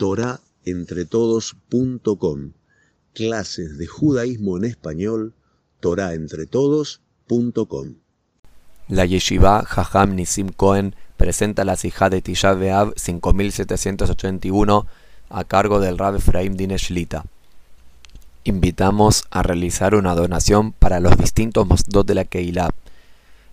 torahentretodos.com. Clases de judaísmo en español, torahentretodos.com. La yeshiva Jajam Nisim Cohen presenta la Sijá de Tisha B'Av 5781 a cargo del Rab Efraim Dineshlita. Invitamos a realizar una donación para los distintos mosdot de la Keilah.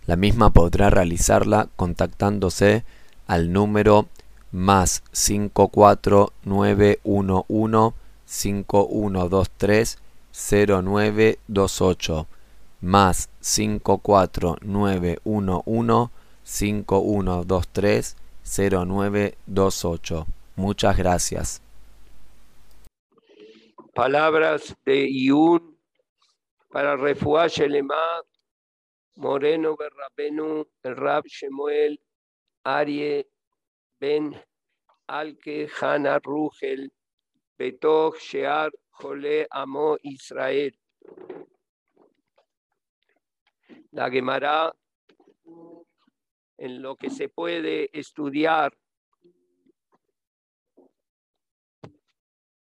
La misma podrá realizarla contactándose al número más 54911 5123 0928 más 54911 5123 0928. Muchas gracias. Palabras de Yun para Refuah Shelema, Moreno Berrabenu, el Rab Shemuel, Arie Ben Alke Hana Rugel, Betoch Shear Jole Amo Israel. La Gemara, en lo que se puede estudiar,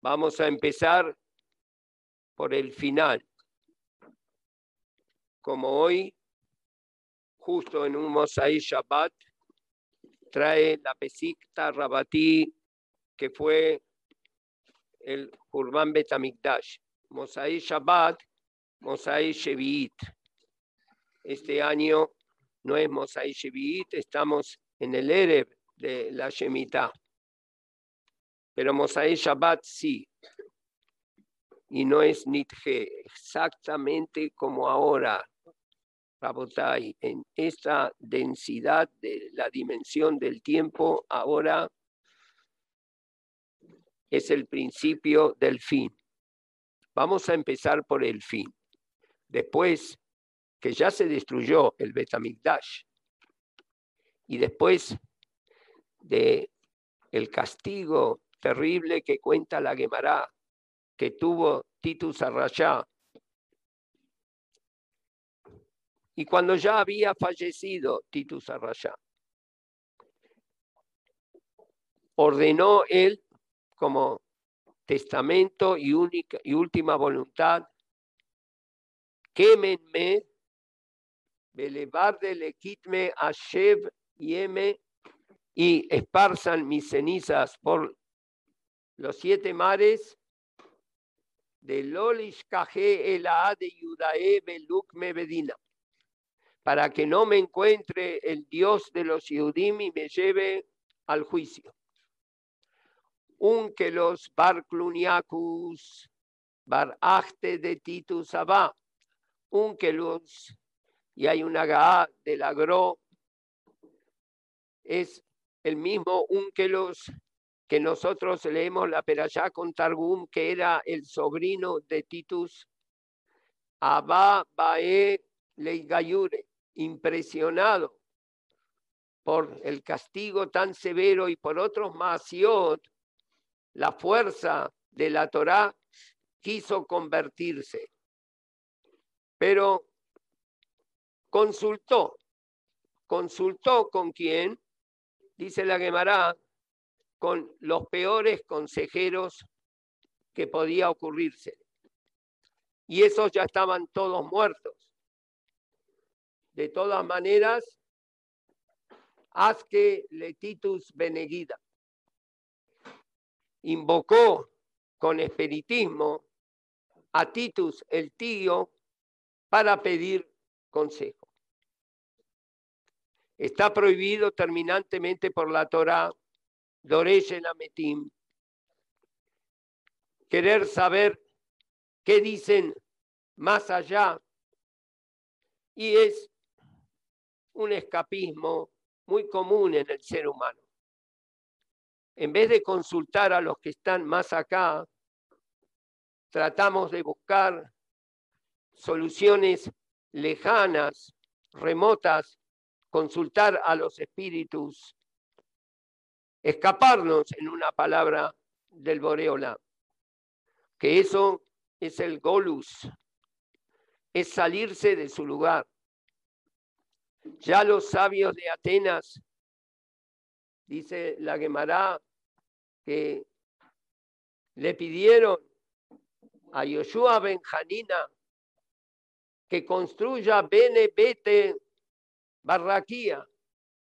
vamos a empezar por el final. Como hoy, justo en un Mosai Shabbat, trae la Pesikta Rabatí, que fue el Urban Betamikdash. Mosai Shabbat, Mosai Shevi'it. Este año no es Mosai Shevi'it, estamos en el Erev de la Shemitah. Pero Mosai Shabbat sí. Y no es Nitje, exactamente como ahora, Rabotai, en esta densidad de la dimensión del tiempo, ahora es el principio del fin. Vamos a empezar por el fin. Después que ya se destruyó el Betamigdash y después de el castigo terrible que cuenta la Gemara que tuvo Titus Arrayá y cuando ya había fallecido Titus Arrayá ordenó él como testamento y, única, y última voluntad, quémenme, belevarde le quitme a Shev y y esparzan mis cenizas por los siete mares de Lolish Kaje el de Yudae Belukme Bedina, para que no me encuentre el Dios de los Yudim y me lleve al juicio. Los bar cluniacus, bar achte de titus abá, los y hay una gaá del agro, es el mismo unkelos que nosotros leemos la perashá con Targum, que era el sobrino de Titus, Abba Bae Leigayure, impresionado por el castigo tan severo y por otros masiot, la fuerza de la Torá, quiso convertirse. Pero consultó, consultó con quién, dice la Gemara, con los peores consejeros que podía ocurrirse. Y esos ya estaban todos muertos. De todas maneras, haz que Letitus Beneguida invocó con espiritismo a Titus el tío para pedir consejo. Está prohibido terminantemente por la Torah, Doresh el Ametim, querer saber qué dicen más allá y es un escapismo muy común en el ser humano en vez de consultar a los que están más acá, tratamos de buscar soluciones lejanas, remotas, consultar a los espíritus, escaparnos en una palabra del Boreola, que eso es el golus, es salirse de su lugar. Ya los sabios de Atenas, dice la Gemara, que le pidieron a Yoshua Benjanina que construya Bene Bete Barraquía,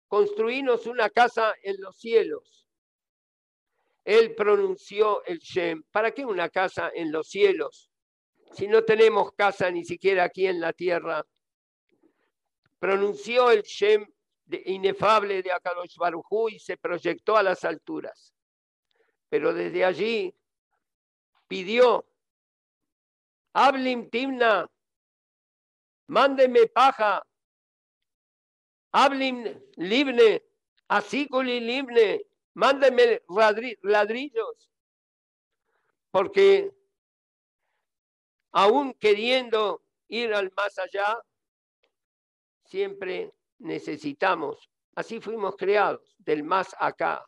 construirnos una casa en los cielos. Él pronunció el Shem. ¿Para qué una casa en los cielos? Si no tenemos casa ni siquiera aquí en la tierra. Pronunció el Shem inefable de Akadosh Barujú y se proyectó a las alturas. Pero desde allí pidió, Hablim Timna, mándeme paja, Hablim Libne, Asículi Libne, mándeme ladrillos, porque aún queriendo ir al más allá, siempre necesitamos, así fuimos creados, del más acá,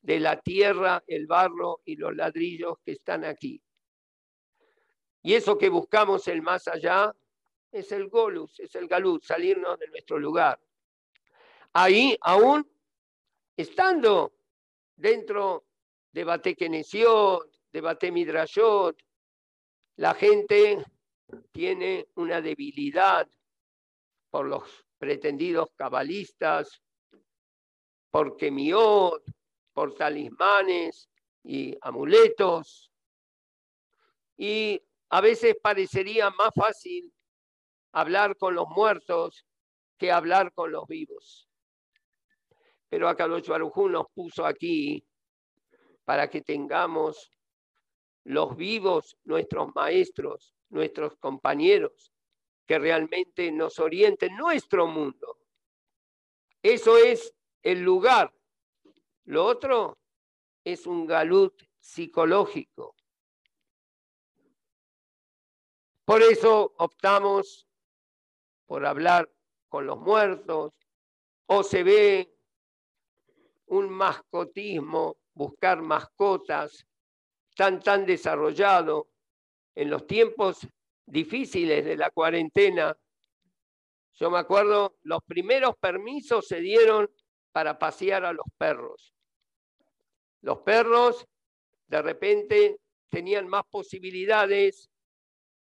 de la tierra, el barro y los ladrillos que están aquí. Y eso que buscamos el más allá es el golus, es el galut, salirnos de nuestro lugar. Ahí, aún estando dentro de Bate de Bate Midrashot, la gente tiene una debilidad por los pretendidos cabalistas, por quemiot, por talismanes y amuletos. Y a veces parecería más fácil hablar con los muertos que hablar con los vivos. Pero los Barujú nos puso aquí para que tengamos los vivos, nuestros maestros, nuestros compañeros, que realmente nos oriente nuestro mundo. Eso es el lugar. Lo otro es un galut psicológico. Por eso optamos por hablar con los muertos o se ve un mascotismo, buscar mascotas tan tan desarrollado en los tiempos difíciles de la cuarentena. Yo me acuerdo, los primeros permisos se dieron para pasear a los perros. Los perros de repente tenían más posibilidades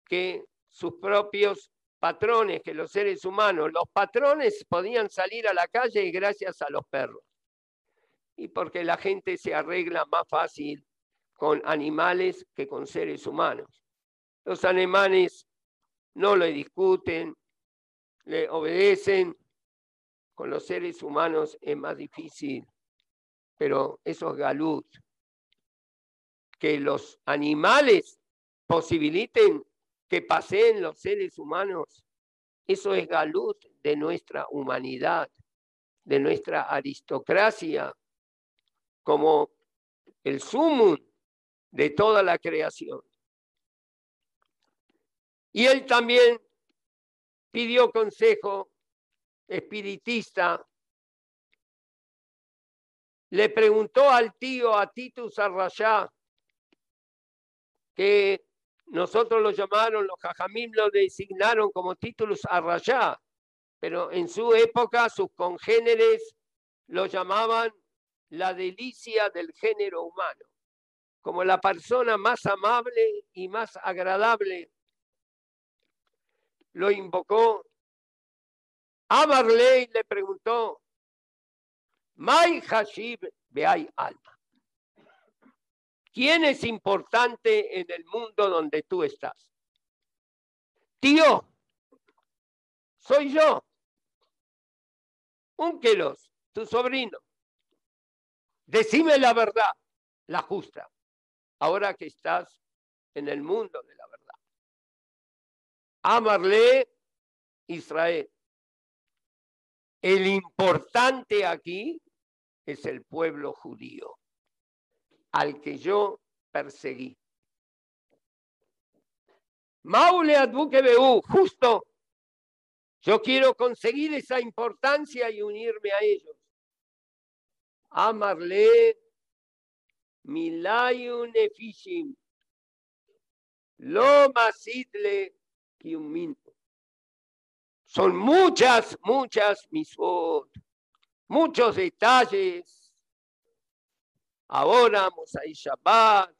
que sus propios patrones, que los seres humanos. Los patrones podían salir a la calle gracias a los perros. Y porque la gente se arregla más fácil con animales que con seres humanos. Los alemanes no le discuten, le obedecen. Con los seres humanos es más difícil, pero eso es galut. Que los animales posibiliten que paseen los seres humanos, eso es galut de nuestra humanidad, de nuestra aristocracia, como el sumum de toda la creación. Y él también pidió consejo espiritista. Le preguntó al tío, a Titus Arrayá, que nosotros lo llamaron, los jajamim lo designaron como Titus Arrayá, pero en su época sus congéneres lo llamaban la delicia del género humano, como la persona más amable y más agradable lo invocó. Amarley le preguntó, May Hashib hay alma. ¿Quién es importante en el mundo donde tú estás? Tío, soy yo. Únquelos, tu sobrino. Decime la verdad, la justa, ahora que estás en el mundo de la. Amarle Israel. El importante aquí es el pueblo judío, al que yo perseguí. Maule Adbukebeú, justo. Yo quiero conseguir esa importancia y unirme a ellos. Amarle Milayun Efishim. Lo un Son muchas, muchas misot, muchos detalles. Ahora Mosai Shabbat,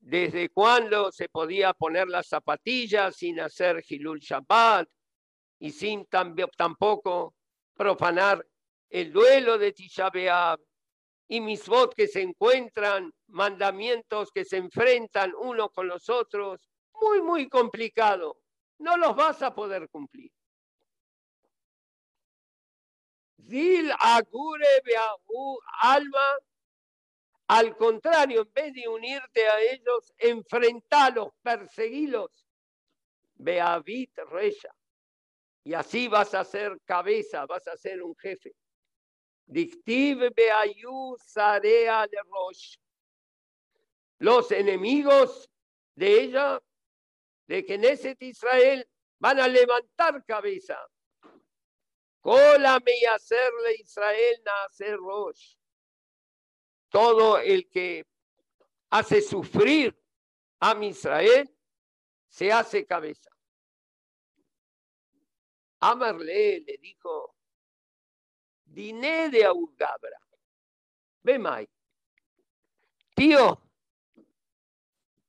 desde cuándo se podía poner las zapatillas sin hacer Hilul Shabbat y sin tampoco profanar el duelo de Tisha B'Av y misbot que se encuentran, mandamientos que se enfrentan uno con los otros, muy, muy complicado. No los vas a poder cumplir. Zil agure alma al contrario, en vez de unirte a ellos, enfrentalos, perseguilos. Beavit Reya. Y así vas a ser cabeza, vas a ser un jefe. Dictiv Beayu Sarea de Rosh. Los enemigos de ella, de Knesset Israel, van a levantar cabeza. Cólame y hacerle Israel nacer Rosh todo el que hace sufrir a Israel se hace cabeza. Amarle le dijo, Diné de Augabra, Bemay, tío,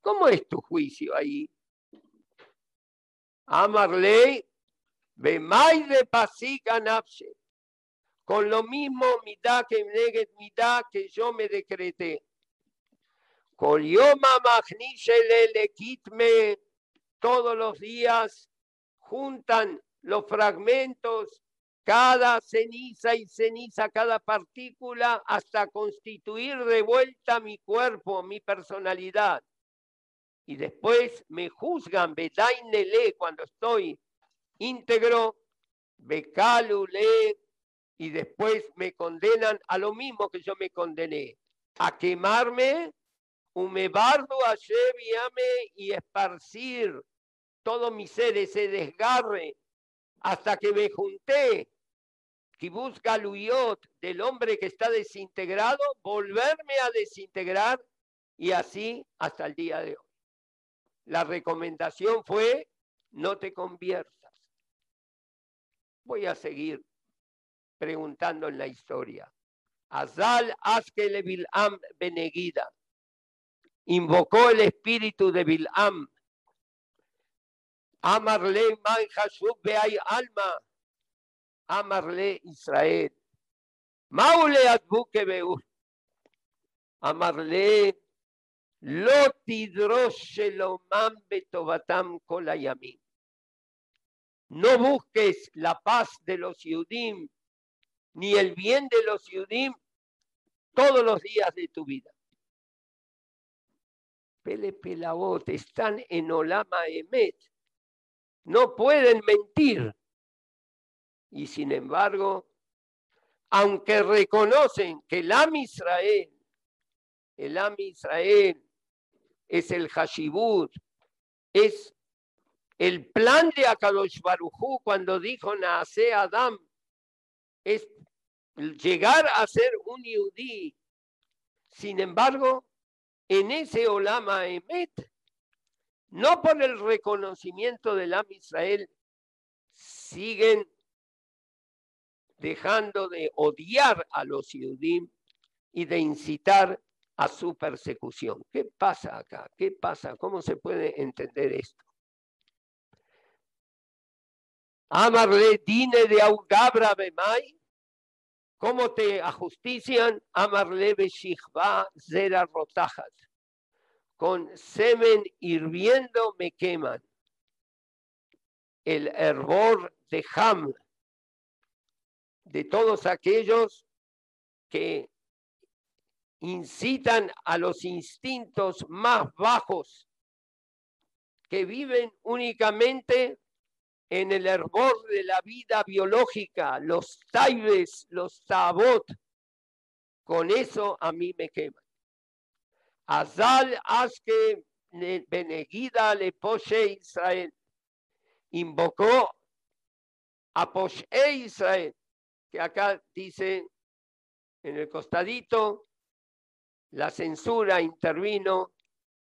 ¿cómo es tu juicio ahí? Amarle, Bemay de Napse con lo mismo mitad que mitad que yo me decreté. Con Yoma le quitme todos los días juntan los fragmentos, cada ceniza y ceniza, cada partícula, hasta constituir de vuelta mi cuerpo, mi personalidad. Y después me juzgan, Bedainele, cuando estoy íntegro, Becalule, y después me condenan a lo mismo que yo me condené, a quemarme, humebardo a y esparcir todo mi ser, ese desgarre, hasta que me junté, que busca Luyot del hombre que está desintegrado, volverme a desintegrar y así hasta el día de hoy. La recomendación fue, no te conviertas. Voy a seguir preguntando en la historia. Azal Askele Bilam Benegida. Invocó el espíritu de Bilam. Amarle Man Beay Alma. Amarle Israel. Maule Adbuke Beur. Amarle Kolayamim. No busques la paz de los Yudim ni el bien de los Yudim todos los días de tu vida. Pele Pelabot están en Olama Emet. No pueden mentir. Y sin embargo, aunque reconocen que el Am Israel, el Am Israel es el Hashibut, es el plan de Akadosh Barujú cuando dijo Naase Adam, es llegar a ser un yudí. Sin embargo, en ese Olama Emet, no por el reconocimiento del Am Israel, siguen dejando de odiar a los Yudim y de incitar a su persecución. ¿Qué pasa acá? ¿Qué pasa? ¿Cómo se puede entender esto? Amarle dine de Augabra Bemay, ¿Cómo te ajustician? Amarle Shichba Zera Rotajat. Con semen hirviendo me queman. El hervor de Ham, de todos aquellos que incitan a los instintos más bajos, que viven únicamente en el hervor de la vida biológica, los taibes, los tabot, con eso a mí me queman. Azal Aske Benegida le Poshe Israel. Invocó a Poshe Israel, que acá dice en el costadito, la censura intervino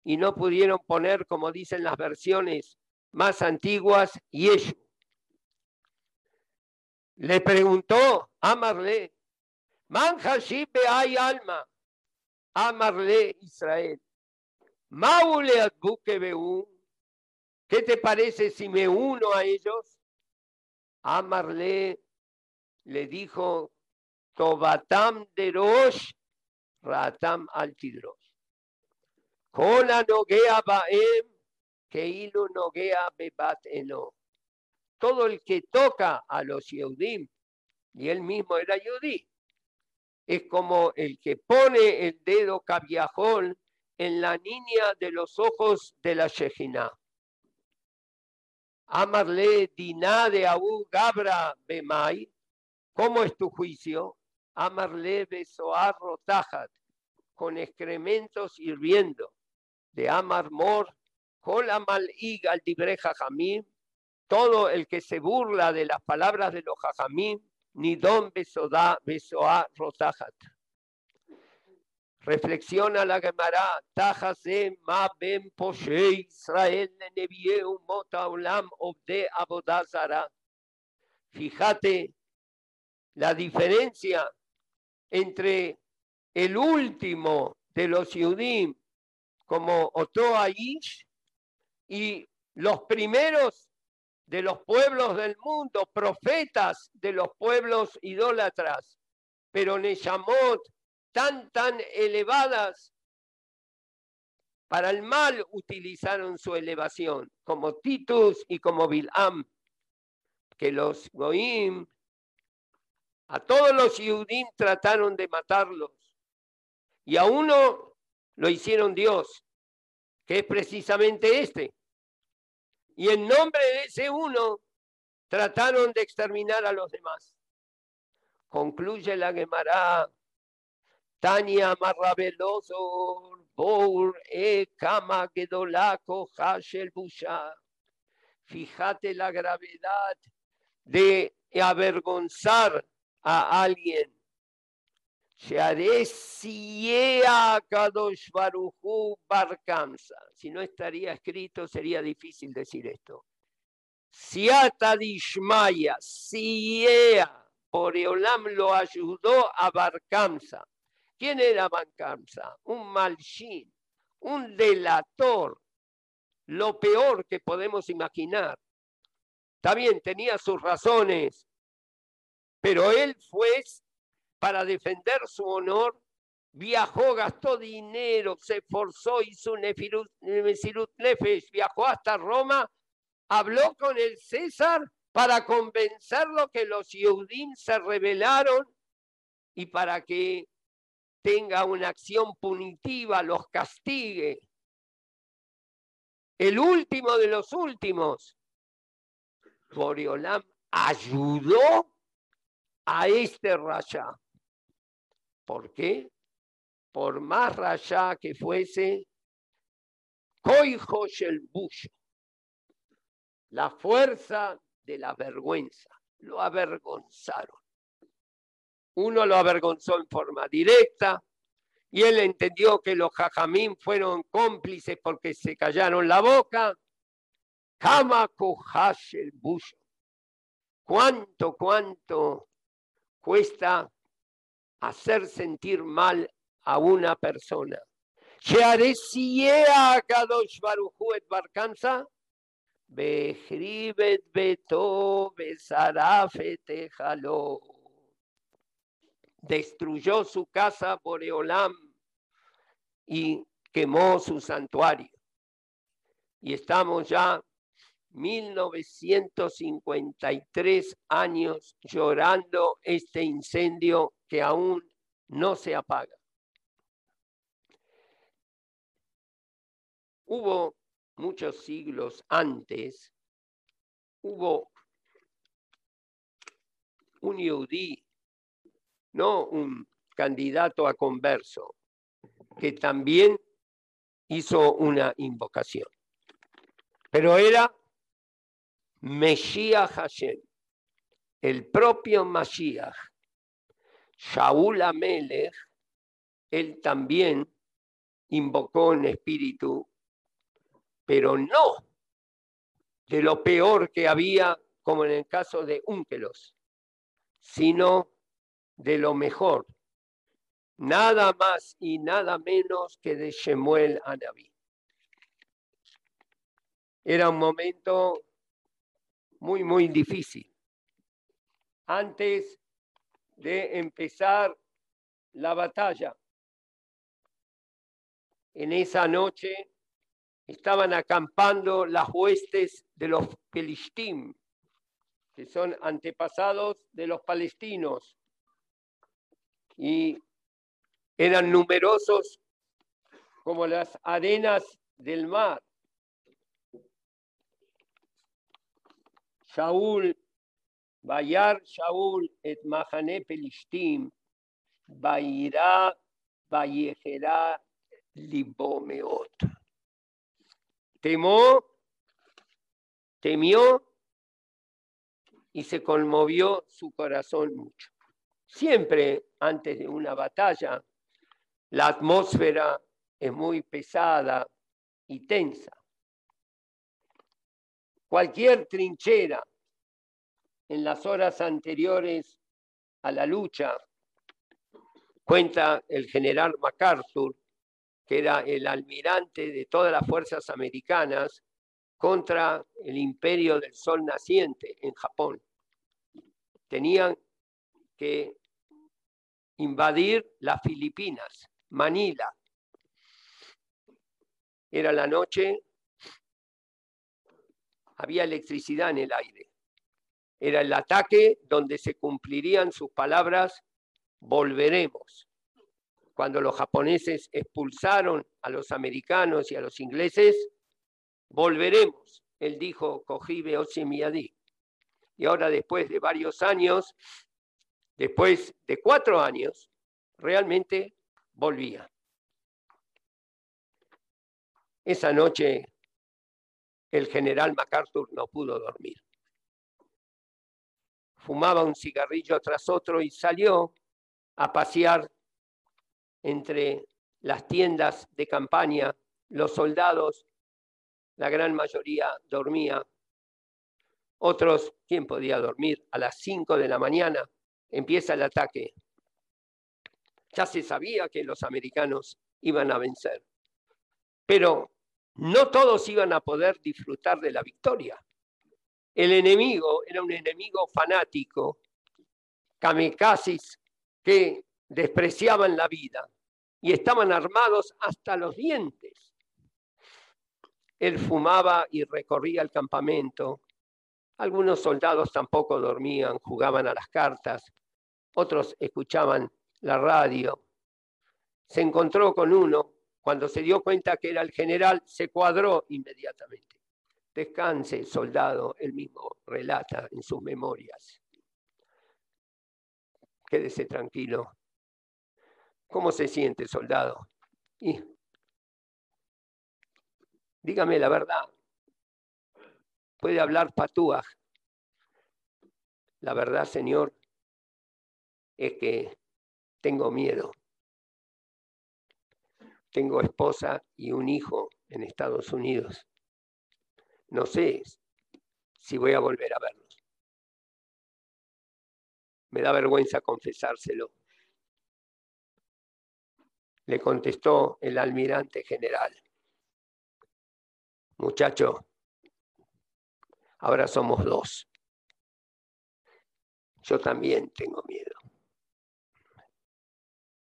y no pudieron poner, como dicen las versiones más antiguas, Yeshu. Le preguntó, Amarle, Man hay alma, Amarle Israel. Maule Adbuke Beú, ¿qué te parece si me uno a ellos? Amarle le dijo, Tobatam de Rosh, Ratam Altidrosh. Kola Nogea Baem, Keilu Nogea Bebat Eno. Todo el que toca a los Yehudim, y él mismo era Yehudí, es como el que pone el dedo cabiajón en la niña de los ojos de la Shejina. Amarle diná de Abu Gabra Bemay, ¿cómo es tu juicio? Amarle besoar rotajat, con excrementos hirviendo, de Amar Mor, Kol Amal al Jamim, todo el que se burla de las palabras de los Jajamim, Nidón Besoda Besoa Rotajat. Reflexiona la Gemara, Tajase Ma Ben Poshe Israel Nevieu Mota Olam Obde Abodazara. Fíjate la diferencia entre el último de los Yudim como Otoa Ish y los primeros de los pueblos del mundo, profetas de los pueblos idólatras, pero Neshamot tan, tan elevadas para el mal utilizaron su elevación, como Titus y como Bilam, que los Goim, a todos los Yudim trataron de matarlos, y a uno lo hicieron Dios, que es precisamente este, y en nombre de ese uno trataron de exterminar a los demás. Concluye la Gemara. Tania Marrabeloso, Bour, E, Kama, Gedolaco, Hashel, Busha. Fíjate la gravedad de avergonzar a alguien si no estaría escrito, sería difícil decir esto. Siata Dishmaya, Siea, Boreolam lo ayudó a Barkamsa. ¿Quién era Barkamsa? Un malshin, un delator, lo peor que podemos imaginar. Bien, tenía sus razones, pero él fue para defender su honor, viajó, gastó dinero, se esforzó, hizo un nefesh, viajó hasta Roma, habló con el César para convencerlo que los Yehudim se rebelaron y para que tenga una acción punitiva, los castigue. El último de los últimos, Boriolam ayudó a este Rasha. ¿Por qué? Por más rayá que fuese, el bucho, la fuerza de la vergüenza, lo avergonzaron. Uno lo avergonzó en forma directa y él entendió que los jajamín fueron cómplices porque se callaron la boca. Kama el bucho. ¿Cuánto, cuánto cuesta hacer sentir mal a una persona. Kadosh Baruchu et Barkanza, Behribet Beto Besarafetejalo. Destruyó su casa Boreolam y quemó su santuario. Y estamos ya 1953 años llorando este incendio que aún no se apaga. Hubo muchos siglos antes, hubo un yudí, no un candidato a converso, que también hizo una invocación. Pero era Mesías Hashem, el propio Mashiach, Shaul Amelech, él también invocó en espíritu, pero no de lo peor que había, como en el caso de Unkelos, sino de lo mejor, nada más y nada menos que de Shemuel Anabí. Era un momento muy, muy difícil. Antes de empezar la batalla, en esa noche estaban acampando las huestes de los Pelishtim, que son antepasados de los palestinos, y eran numerosos como las arenas del mar. Shaul, Bayar Shaul et Mahane Pelishtim, Bayirá, Bayejera, Libomeot. Temó, temió y se conmovió su corazón mucho. Siempre antes de una batalla, la atmósfera es muy pesada y tensa. Cualquier trinchera en las horas anteriores a la lucha, cuenta el general MacArthur, que era el almirante de todas las fuerzas americanas contra el imperio del sol naciente en Japón. Tenían que invadir las Filipinas, Manila. Era la noche, había electricidad en el aire. Era el ataque donde se cumplirían sus palabras, volveremos. Cuando los japoneses expulsaron a los americanos y a los ingleses, volveremos. Él dijo, Kojibe Oshimiadi. Y ahora, después de varios años, después de cuatro años, realmente volvía. Esa noche el general MacArthur no pudo dormir. Fumaba un cigarrillo tras otro y salió a pasear entre las tiendas de campaña. Los soldados, la gran mayoría dormía. Otros, ¿quién podía dormir? A las 5 de la mañana empieza el ataque. Ya se sabía que los americanos iban a vencer, pero no todos iban a poder disfrutar de la victoria. El enemigo era un enemigo fanático, kamikazes que despreciaban la vida y estaban armados hasta los dientes. Él fumaba y recorría el campamento. Algunos soldados tampoco dormían, jugaban a las cartas, otros escuchaban la radio. Se encontró con uno, cuando se dio cuenta que era el general, se cuadró inmediatamente. Descanse, soldado, él mismo relata en sus memorias. Quédese tranquilo. ¿Cómo se siente, soldado? Y, dígame la verdad. Puede hablar patúa. La verdad, señor, es que tengo miedo. Tengo esposa y un hijo en Estados Unidos. No sé si voy a volver a verlos. Me da vergüenza confesárselo. Le contestó el almirante general. Muchacho, ahora somos dos. Yo también tengo miedo.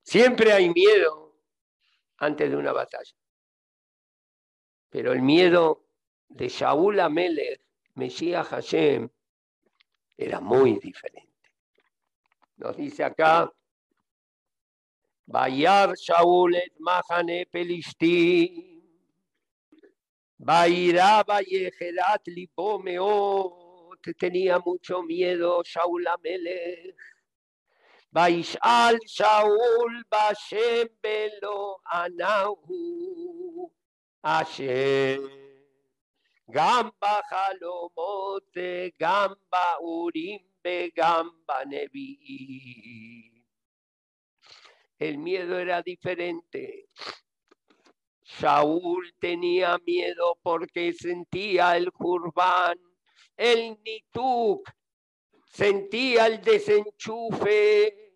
Siempre hay miedo antes de una batalla. Pero el miedo de Shaul Amelech, Mesías Hashem, era muy diferente. Nos dice acá, Bayar Shaul et Mahane Pelishtim, Bayra Bayejerat Lipomeot, tenía mucho miedo Shaul Amelech וישאל שאול בשם בלא ענהו השם גם בחלומות וגם באורים וגם בנביאים. El miedo era diferente. Saúl tenía miedo porque sentía el jurbán, el nituk, sentía el desenchufe,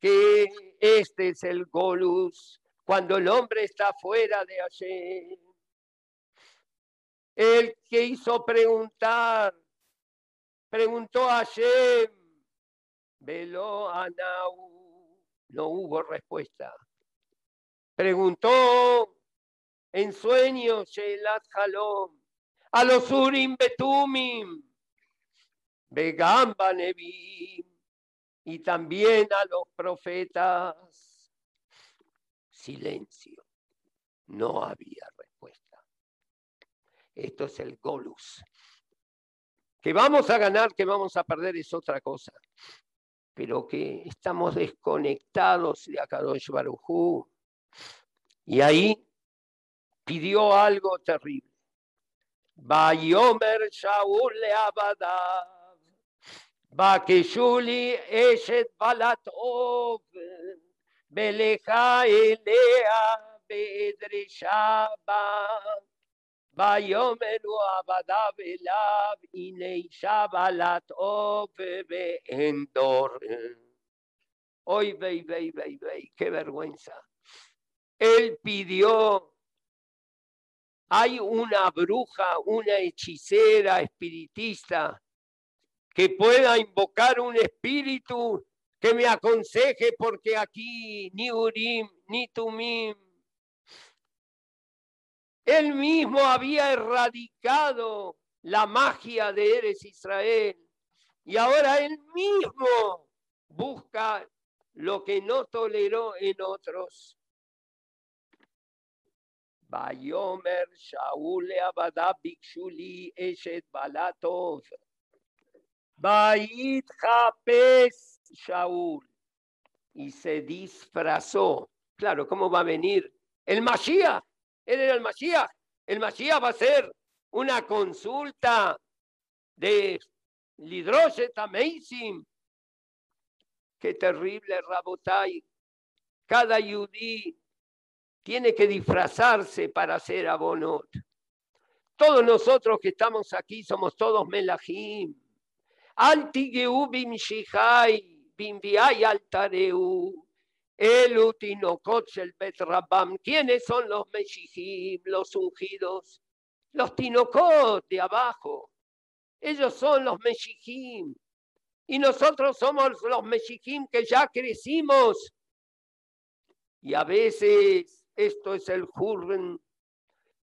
que este es el golus, cuando el hombre está fuera de Hashem. El que hizo preguntar, preguntó a Shem, veló a Nau, no hubo respuesta. Preguntó en sueños Shelat Halom, a los Urim Betumim, Begamba Nebim, y también a los profetas. Silencio. No había respuesta. Esto es el Golus. Que vamos a ganar, que vamos a perder es otra cosa. Pero que estamos desconectados de Akadosh Barujú. Y ahí pidió algo terrible. Bayomer Shaul le abadav. Bakeshuli eshet balat ov. Beleja elea bedreshaba. Bayomeru abadav elav. Ineisha balat ov beendor. Hoy, vei, vei, vei, vei, qué vergüenza. Él pidió hay una bruja, una hechicera, espiritista, que pueda invocar un espíritu que me aconseje porque aquí ni Urim ni Tumim. Él mismo había erradicado la magia de Eres Israel y ahora él mismo busca lo que no toleró en otros. Bayomer Shaul Abada Bikshuli Eshet Balatov. Bait Japes Shaul. Y se disfrazó. Claro, ¿cómo va a venir? El Mashiach. Él era el Mashiach. El Mashiach va a ser una consulta de Lidroshet Amazing. Qué terrible, Rabotai. Cada yudí tiene que disfrazarse para ser abonot. Todos nosotros que estamos aquí somos todos melahim. Antigeu bim shihai, bim viai. El betrabam. ¿Quiénes son los meshihim, los ungidos? Los tinokot de abajo. Ellos son los meshihim. Y nosotros somos los meshihim que ya crecimos. Y a veces esto es el Jurren.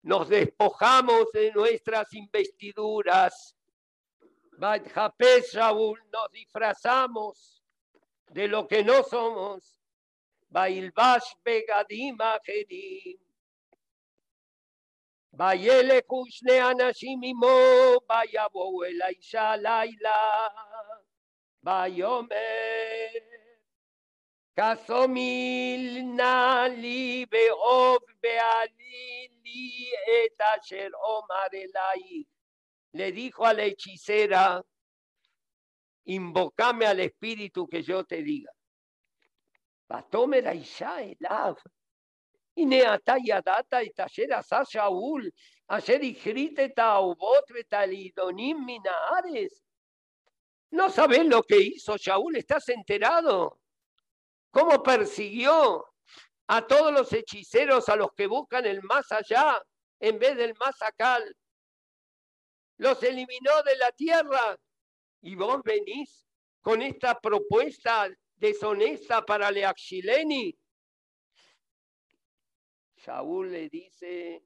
Nos despojamos de nuestras investiduras. Shaul, nos disfrazamos de lo que no somos. Bailbash Begadim Ajedim. Bayele Kushne Anashimimo, Bayabo Elaisha Laila, Bayomer. Kasomil na li beov beali li et asher omar elai le dijo a la hechicera, invocame al espíritu que yo te diga. Batómera Isha Elav. Ineata Yadata y Tasher Asa Shaul. Ayer Ijriteta Ubot Betalidonim Minaares. No sabes lo que hizo Shaul, estás enterado. Cómo persiguió a todos los hechiceros, a los que buscan el más allá en vez del más acal los eliminó de la tierra. Y vos venís con esta propuesta deshonesta para Leaxileni. Saúl le dice,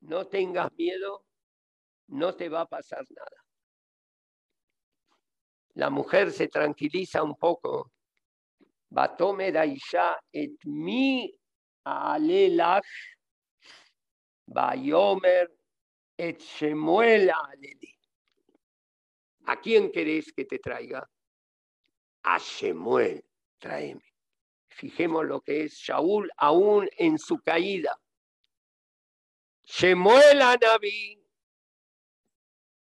no tengas miedo, no te va a pasar nada. La mujer se tranquiliza un poco. Batome daisha et mi alelach, bayomer Et Shemuela le di. ¿A quién querés que te traiga? A Shemuel, tráeme. Fijemos lo que es Shaul aún en su caída. Shemuel a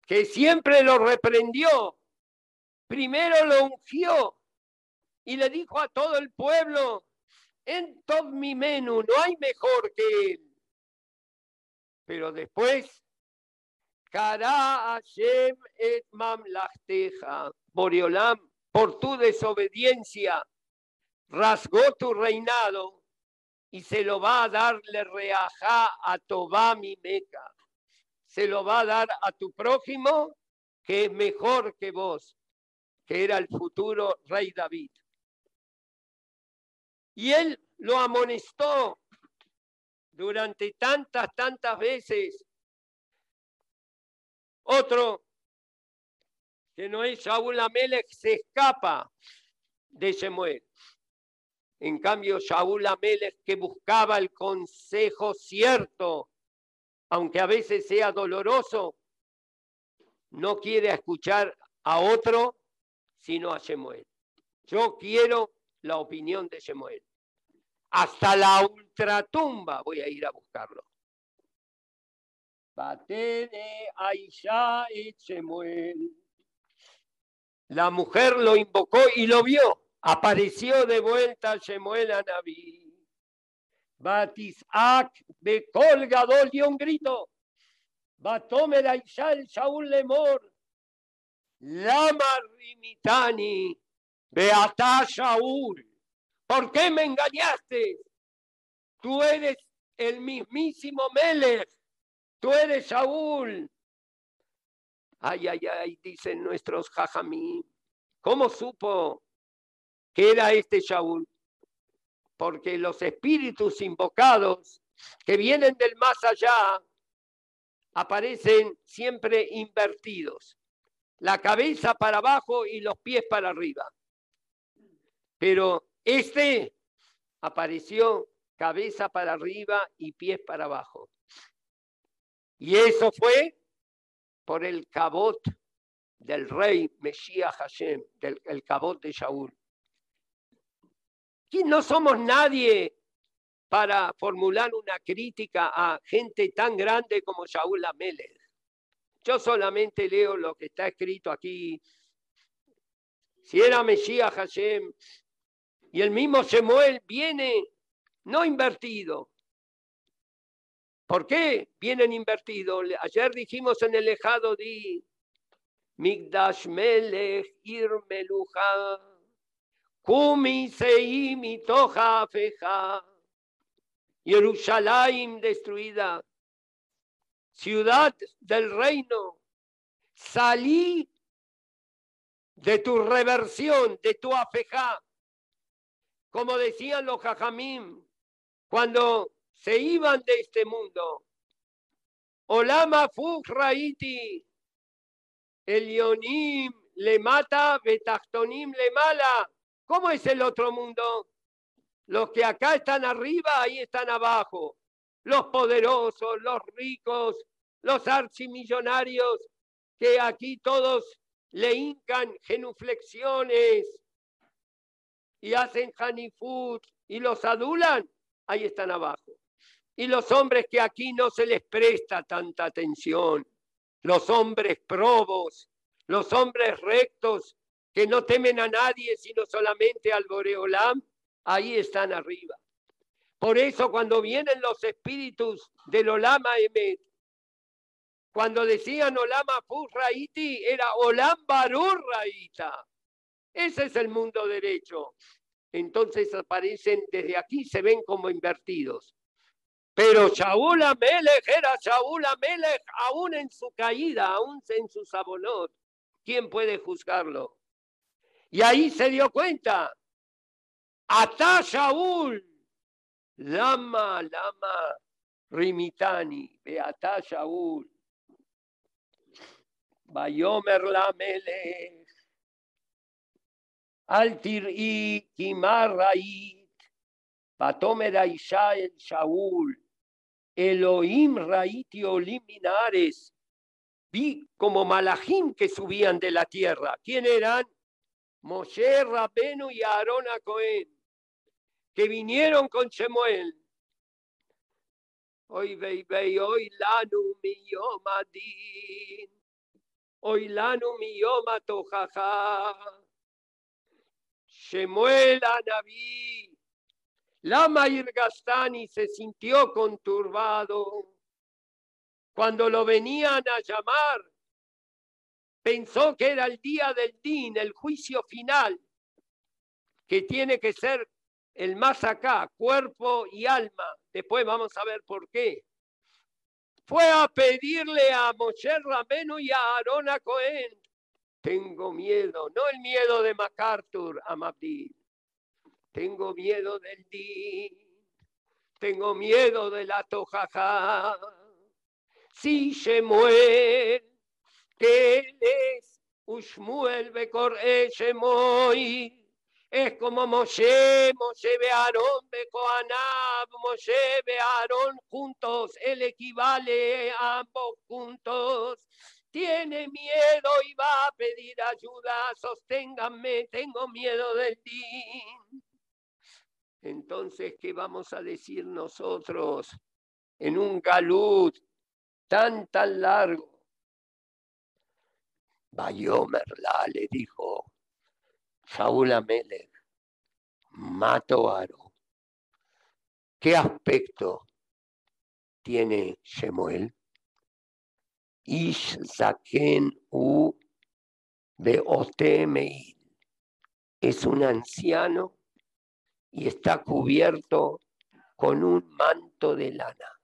que siempre lo reprendió, primero lo ungió y le dijo a todo el pueblo, en todo mi menú no hay mejor que él. Pero después por tu desobediencia, rasgó tu reinado y se lo va a darle reajá a Tobá mi Meca. se lo va a dar a tu prójimo, que es mejor que vos, que era el futuro rey David. Y él lo amonestó durante tantas, tantas veces. Otro que no es Shaul Amelech se escapa de Shemuel. En cambio, Shaul Amelech que buscaba el consejo cierto, aunque a veces sea doloroso, no quiere escuchar a otro, sino a Shemuel. Yo quiero la opinión de Shemuel. Hasta la ultratumba voy a ir a buscarlo. Batene Aisha y Shemuel. La mujer lo invocó y lo vio. Apareció de vuelta Shemuel a Naví. Batisak de colgador dio un grito. Batome la el Shaul Lemor. Lama Rimitani. Beata Shaul. ¿Por qué me engañaste? Tú eres el mismísimo Melech. Tú eres Shaul. Ay, ay, ay, dicen nuestros jajamí. ¿Cómo supo que era este Shaul? Porque los espíritus invocados que vienen del más allá aparecen siempre invertidos. La cabeza para abajo y los pies para arriba. Pero este apareció cabeza para arriba y pies para abajo. Y eso fue por el cabot del rey Mesías Hashem, del el cabot de Shaul. Y no somos nadie para formular una crítica a gente tan grande como Shaul Amelech. Yo solamente leo lo que está escrito aquí. Si era Mesías Hashem y el mismo Shemuel viene no invertido, ¿Por qué vienen invertidos? Ayer dijimos en el lejado di Migdash Melech Ir Meluja Kumi Seimi Toja Feja Jerusalén destruida ciudad del reino salí de tu reversión, de tu afeja, como decían los jajamim, cuando se iban de este mundo. Olama Fukraiti, Elionim le mata, Betachtonim le mala. ¿Cómo es el otro mundo? Los que acá están arriba, ahí están abajo. Los poderosos, los ricos, los archimillonarios, que aquí todos le hincan genuflexiones y hacen hanifut y los adulan, ahí están abajo. Y los hombres que aquí no se les presta tanta atención, los hombres probos, los hombres rectos, que no temen a nadie sino solamente al Boreolam, ahí están arriba. Por eso cuando vienen los espíritus del Olama Emet, cuando decían Olama Furraiti, era Olam Barurraita. Ese es el mundo derecho. Entonces aparecen desde aquí, se ven como invertidos. Pero Shaul Amelech era Shaul Amelech aún en su caída, aún en su sabonot. ¿Quién puede juzgarlo? Y ahí se dio cuenta. Ata Shaul. Lama, lama, rimitani, beata Shaul. Bayomer la melech. Altir y kimarrait. Patomer Aisha el Shaul. Elohim Raiti Oliminares. Vi como malajim que subían de la tierra. ¿Quién eran? Moshe Rabenu y Aarón Cohen, que vinieron con Shemuel. Hoy vei vei, hoy lanu mi yomadin. Hoy lanu mi yomatojaja. Shemuel Anabí Lama Irgastani se sintió conturbado. Cuando lo venían a llamar, pensó que era el día del din, el juicio final, que tiene que ser el más acá, cuerpo y alma. Después vamos a ver por qué. fue a pedirle a Moshe Rameno y a Aarón Cohen. Tengo miedo, no el miedo de MacArthur a Mabdil. Tengo miedo del Din. Tengo miedo de la Tojaja. Si Shemuel, que él es Ushmuel Bekor Shemoy es como Moshe, Moshe ve Aarón, ve Coanab, Moshe ve Aarón juntos, él equivale a ambos juntos. Tiene miedo y va a pedir ayuda, sosténganme, tengo miedo de ti. Entonces, ¿qué vamos a decir nosotros en un galut tan, tan largo? Bayomerla le dijo, Saúl Amelech, mato Aro. ¿Qué aspecto tiene Shemuel? Ish Zaken U Beotemeil. Es un anciano y está cubierto con un manto de lana.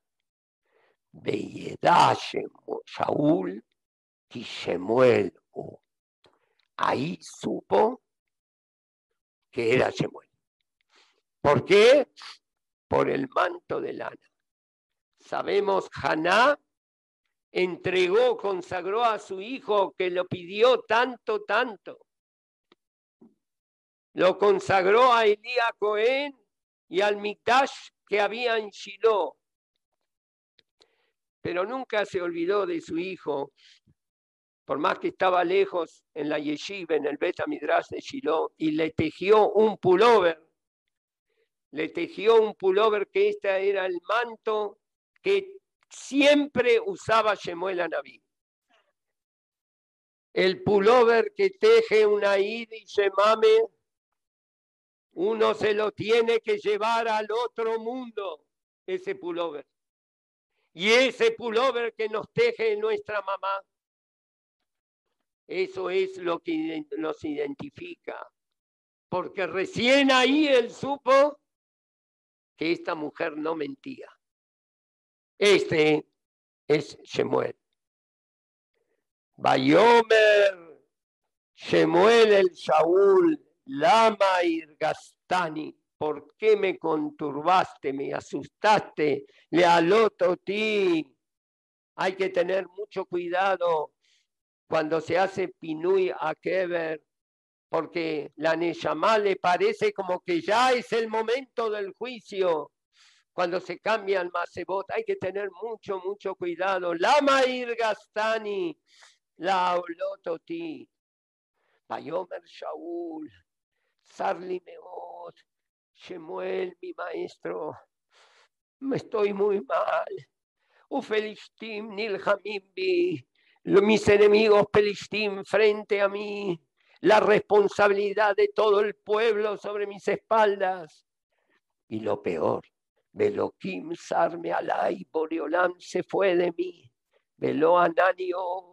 Beyedá Shaul y Shemuel. Ahí supo que era Shemuel. ¿Por qué? Por el manto de lana. Sabemos, Haná entregó, consagró a su hijo que lo pidió tanto, tanto. Lo consagró a Elías Cohen y al Mikdash que había en Shiloh. Pero nunca se olvidó de su hijo por más que estaba lejos en la yeshiva, en el Beta Midrash de Shiloh, y le tejió un pullover. Le tejió un pullover que este era el manto que siempre usaba Shemuel Anabí. El pullover que teje una id y Shemame, uno se lo tiene que llevar al otro mundo, ese pullover. Y ese pullover que nos teje nuestra mamá, eso es lo que nos identifica. Porque recién ahí él supo que esta mujer no mentía. Este es Shemuel. Bayomer, Shemuel el Shaul, Lama Irgastani, ¿por qué me conturbaste, me asustaste? Le aloto ti. Hay que tener mucho cuidado cuando se hace Pinui a Kever, porque la Neshama le parece como que ya es el momento del juicio. Cuando se cambia el Masebot, hay que tener mucho, mucho cuidado. Lama Gastani, la Olototi, Bayomer Shaul, Sarli Meot, Shemuel, mi maestro, me estoy muy mal. Ufelishtim Nilhamimbi, mis enemigos Pelistín frente a mí, la responsabilidad de todo el pueblo sobre mis espaldas. Y lo peor, Veloquim Sarme Alay, Boreolam se fue de mí, Velo Ananiot,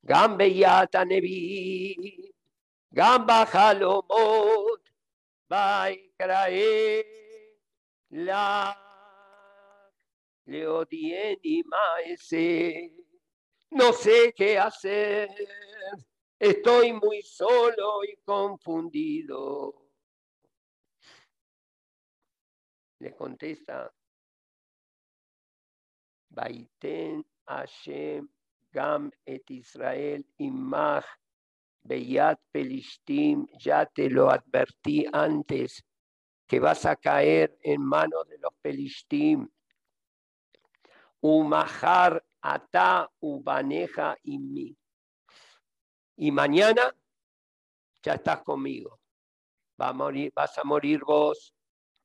Gambe Yata Halomot, Vaikrae, La Leodieni Maese. No sé qué hacer. Estoy muy solo y confundido. Le contesta, Baiten Hashem Gam et Israel Imach Beyat Pelishtim, ya te lo advertí antes que vas a caer en manos de los Pelishtim. Umahar ata ubaneja y mí. Y mañana ya estás conmigo. Va a morir, vas a morir vos,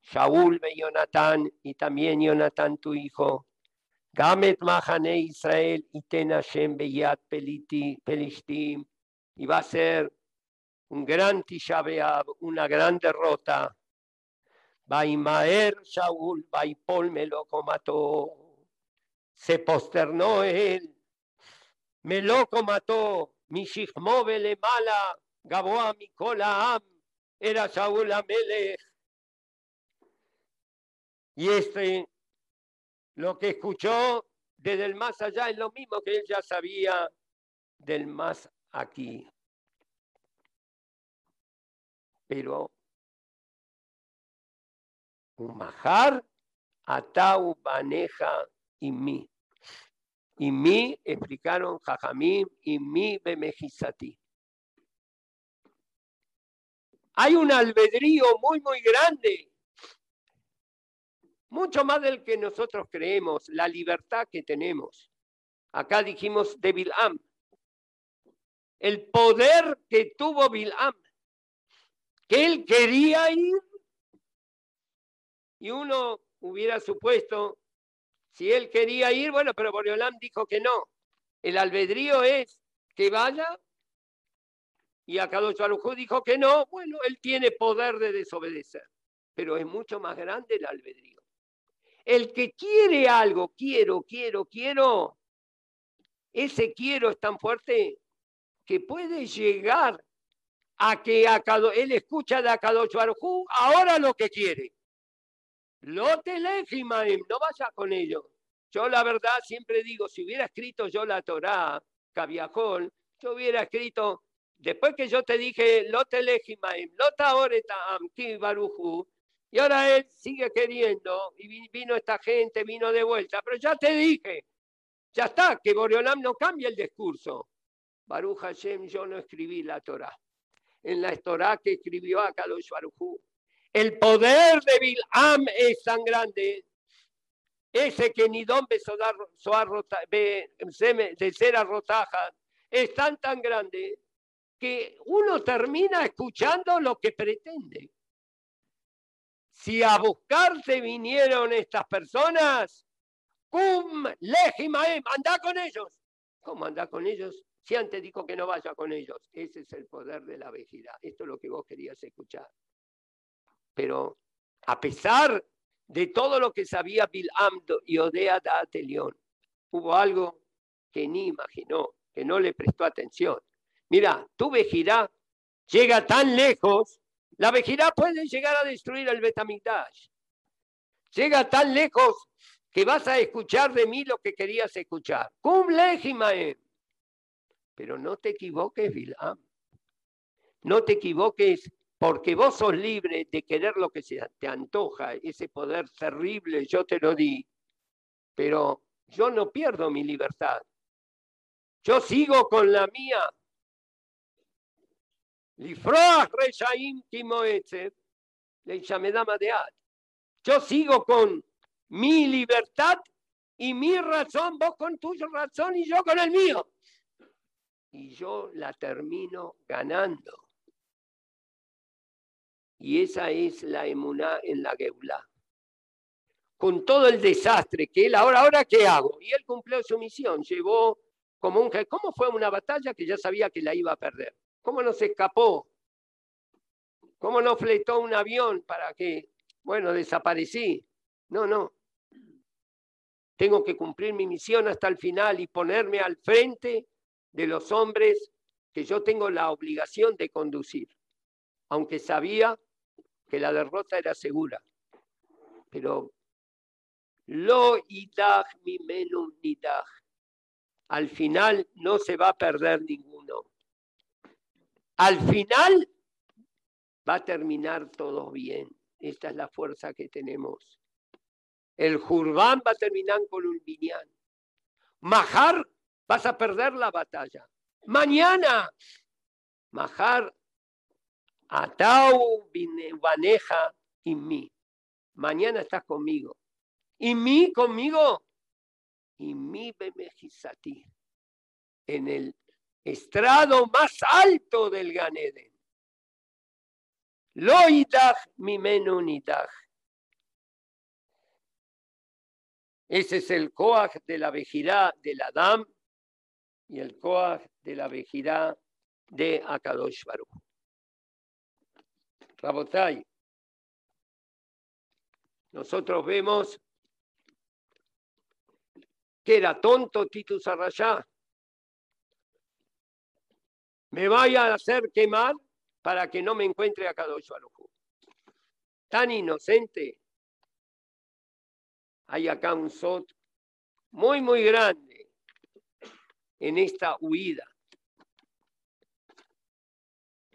Shaul Jonathan y también Jonathan tu hijo. Gamet Mahane Israel y Tenashem Beyat Pelishtim. Y va a ser un gran Tishabeab, una gran derrota. Vaimaer Shaul, Vaipol me lo mató se posternó él. Me loco mató, mi le mala, Gaboa mi cola era Saúl Amelech. Y este, lo que escuchó desde el más allá es lo mismo que él ya sabía del más aquí. Pero un majar, atau, baneja y mi. Y mi, explicaron Jajamim, y mi bemejizati. Hay un albedrío muy, muy grande, mucho más del que nosotros creemos, la libertad que tenemos. Acá dijimos de Bilam, el poder que tuvo Bilam, que él quería ir y uno hubiera supuesto, si él quería ir, bueno, pero Boreolam dijo que no. El albedrío es que vaya y Akadosh Baruj dijo que no, bueno, él tiene poder de desobedecer, pero es mucho más grande el albedrío. El que quiere algo, quiero, quiero, quiero, ese quiero es tan fuerte que puede llegar a que él escucha de Akadosh Baruj ahora lo que quiere. Lo te no vaya con ellos. Yo la verdad siempre digo, si hubiera escrito yo la Torá, Cabiajol, yo hubiera escrito Después que yo te dije, lo telejimaim, lo amti baruju, y ahora él sigue queriendo, y vino esta gente, vino de vuelta, pero ya te dije, ya está, que Boreolam no cambia el discurso. Baruch Hashem, yo no escribí la Torah. En la Torah que escribió Akadosh Baruchu. El poder de Bilam es tan grande. Ese que ni don de ser rotaja es tan tan grande que uno termina escuchando lo que pretende. Si a buscarte vinieron estas personas, cum legimaem, anda con ellos. ¿Cómo anda con ellos? Si antes dijo que no vaya con ellos. Ese es el poder de la vejidad. Esto es lo que vos querías escuchar. Pero a pesar de todo lo que sabía Bilam y Odea de León, hubo algo que ni imaginó, que no le prestó atención. Mira, tu vejidad llega tan lejos, la vejidad puede llegar a destruir el Betamigdash. Llega tan lejos que vas a escuchar de mí lo que querías escuchar. Cum legimaem. Pero no te equivoques, Bilam. No te equivoques porque vos sos libre de querer lo que se te antoja, ese poder terrible, yo te lo di. Pero yo no pierdo mi libertad. Yo sigo con la mía yo sigo con mi libertad y mi razón, vos con tu razón y yo con el mío. Y yo la termino ganando. Y esa es la emuná en la Geulá. Con todo el desastre que él ahora, ahora qué hago? Y él cumplió su misión, llevó como un... ¿Cómo fue una batalla que ya sabía que la iba a perder? ¿Cómo no se escapó? ¿Cómo no fletó un avión para que, bueno, desaparecí? No, no. Tengo que cumplir mi misión hasta el final y ponerme al frente de los hombres que yo tengo la obligación de conducir, aunque sabía que la derrota era segura. Pero lo idaj mi menum. Al final no se va a perder ninguno. Al final va a terminar todo bien. Esta es la fuerza que tenemos. El Jurban va a terminar con un Binyan. Majar, vas a perder la batalla. Mañana, Majar, Atau, Baneja y mí. Mañana estás conmigo. Y mí conmigo. Y mi Bemejizati. En el estrado más alto del Ganeden. Lo mi menunidaj. Ese es el coaj de la vejidad del Adam y el coaj de la vejidad de Akadosh Baruch. Rabotai, nosotros vemos que era tonto Titus Arrayá, me vaya a hacer quemar para que no me encuentre a Kadosh Baruj Tan inocente. Hay acá un sot muy, muy grande en esta huida.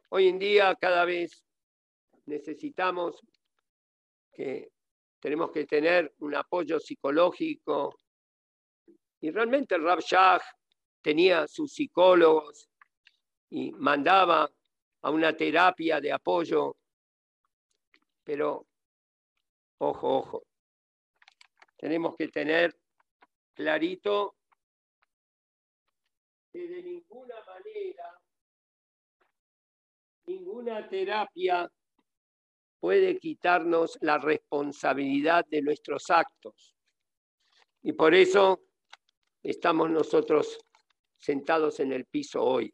Hoy en día cada vez necesitamos que tenemos que tener un apoyo psicológico. Y realmente Rab Shah tenía sus psicólogos y mandaba a una terapia de apoyo. Pero, ojo, ojo, tenemos que tener clarito que de ninguna manera, ninguna terapia puede quitarnos la responsabilidad de nuestros actos. Y por eso estamos nosotros sentados en el piso hoy.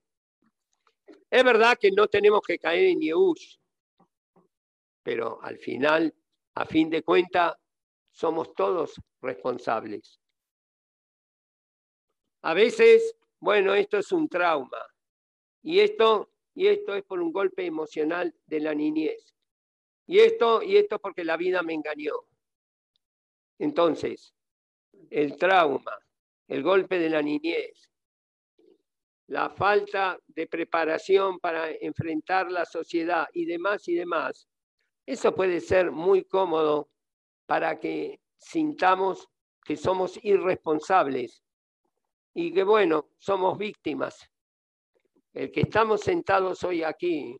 Es verdad que no tenemos que caer en Yehush, pero al final, a fin de cuentas, somos todos responsables. A veces, bueno, esto es un trauma y esto, y esto es por un golpe emocional de la niñez. Y esto, y esto porque la vida me engañó. Entonces, el trauma, el golpe de la niñez, la falta de preparación para enfrentar la sociedad y demás y demás, eso puede ser muy cómodo para que sintamos que somos irresponsables y que, bueno, somos víctimas. El que estamos sentados hoy aquí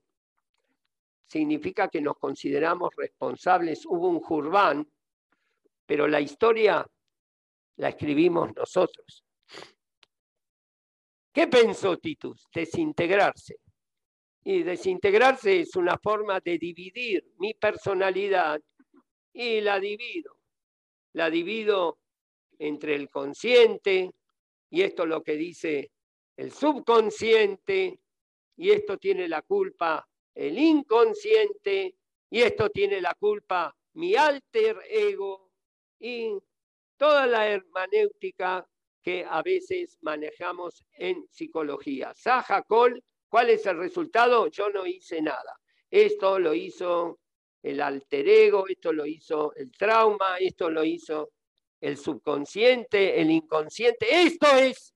significa que nos consideramos responsables. Hubo un Jurbán, pero la historia la escribimos nosotros. ¿Qué pensó Titus? Desintegrarse. Y desintegrarse es una forma de dividir mi personalidad y la divido. La divido entre el consciente, y esto es lo que dice el subconsciente, y esto tiene la culpa el inconsciente, y esto tiene la culpa mi alter ego y toda la hermenéutica que a veces manejamos en psicología. Saja Col, ¿cuál es el resultado? Yo no hice nada. Esto lo hizo el alter ego, esto lo hizo el trauma, esto lo hizo el subconsciente, el inconsciente. Esto es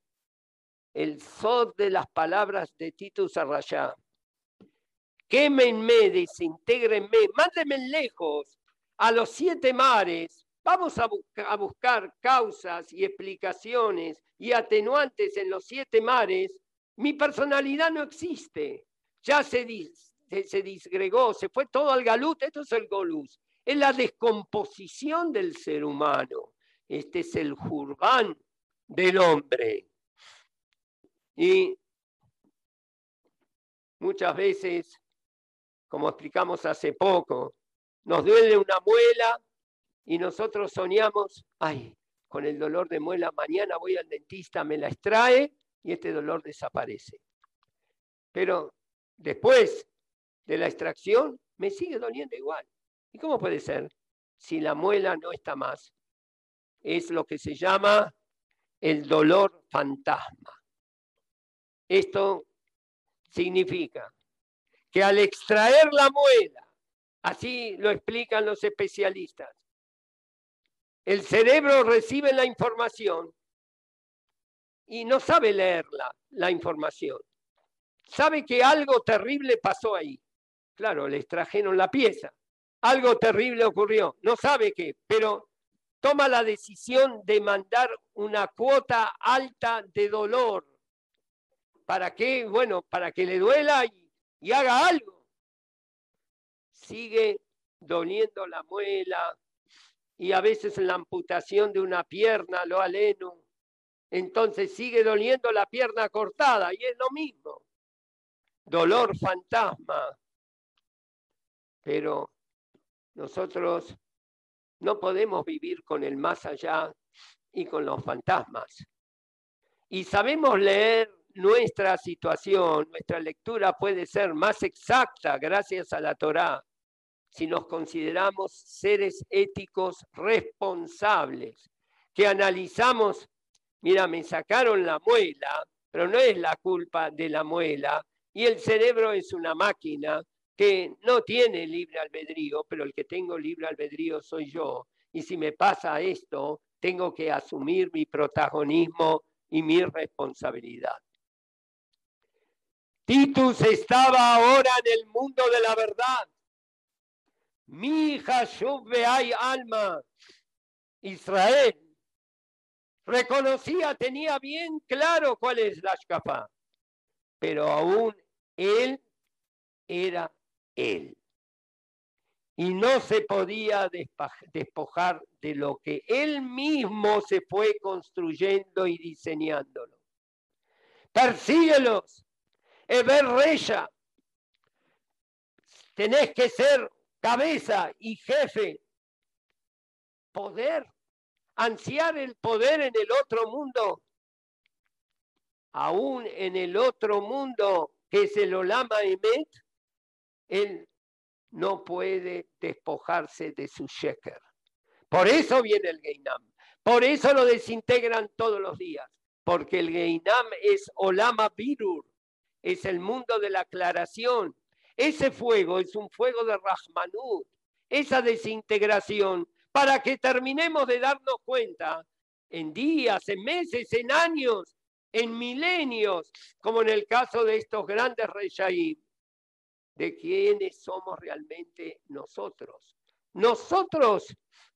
el sod de las palabras de Titus Arrayá quémenme, desintégrenme, mándenme lejos a los siete mares. Vamos a, buscar causas y explicaciones y atenuantes en los siete mares. Mi personalidad no existe. Ya se, se, disgregó, se fue todo al galut. Esto es el golus. Es la descomposición del ser humano. Este es el jurbán del hombre. Y muchas veces como explicamos hace poco. Nos duele una muela y nosotros soñamos, ay, con el dolor de muela, mañana voy al dentista, me la extrae y este dolor desaparece. Pero después de la extracción me sigue doliendo igual. ¿Y cómo puede ser si la muela no está más? Es lo que se llama el dolor fantasma. Esto significa que al extraer la muela, así lo explican los especialistas, el cerebro recibe la información y no sabe leerla, la información. Sabe que algo terrible pasó ahí. Claro, le extrajeron la pieza. Algo terrible ocurrió. No sabe qué, pero toma la decisión de mandar una cuota alta de dolor. ¿Para qué? Bueno, para que le duela y y haga algo. Sigue doliendo la muela y a veces la amputación de una pierna, lo aleno. Entonces sigue doliendo la pierna cortada y es lo mismo. Dolor fantasma. Pero nosotros no podemos vivir con el más allá y con los fantasmas. Y sabemos leer nuestra situación, nuestra lectura puede ser más exacta gracias a la Torá si nos consideramos seres éticos responsables, que analizamos, mira, me sacaron la muela, pero no es la culpa de la muela, y el cerebro es una máquina que no tiene libre albedrío, pero el que tengo libre albedrío soy yo. Y si me pasa esto, tengo que asumir mi protagonismo y mi responsabilidad. Titus estaba ahora en el mundo de la verdad. Mi hija hay alma. Israel reconocía, tenía bien claro cuál es la escapa, pero aún él era él. Y no se podía despojar de lo que él mismo se fue construyendo y diseñándolo. Persíguelos, Eber Reya. Tenés que ser cabeza y jefe. Poder, ansiar el poder en el otro mundo. Aún en el otro mundo que es el Olama Emet, él no puede despojarse de su sheker. Por eso viene el Geinam. Por eso lo desintegran todos los días. Porque el Geinam es Olama Birur, es el mundo de la aclaración. Ese fuego es un fuego de Rahmanut, esa desintegración, para que terminemos de darnos cuenta en días, en meses, en años, en milenios, como en el caso de estos grandes reyes, de quiénes somos realmente nosotros. Nosotros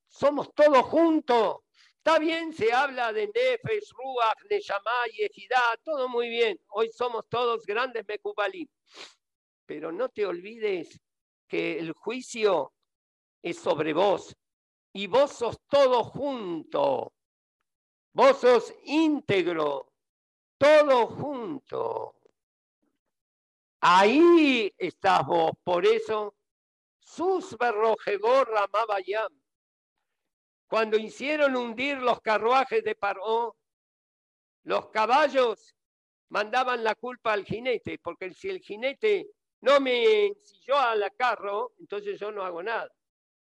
somos todos juntos. Está bien, se habla de Nefesh, Ruach, Neshama y Ejidá, todo muy bien. Hoy somos todos grandes Mekubalim. Pero no te olvides que el juicio es sobre vos y vos sos todo junto. Vos sos íntegro, todo junto. Ahí estás vos. Por eso, sus berrojegor ramabayam cuando hicieron hundir los carruajes de Paró, los caballos mandaban la culpa al jinete, porque si el jinete no me ensilló a la carro, entonces yo no hago nada.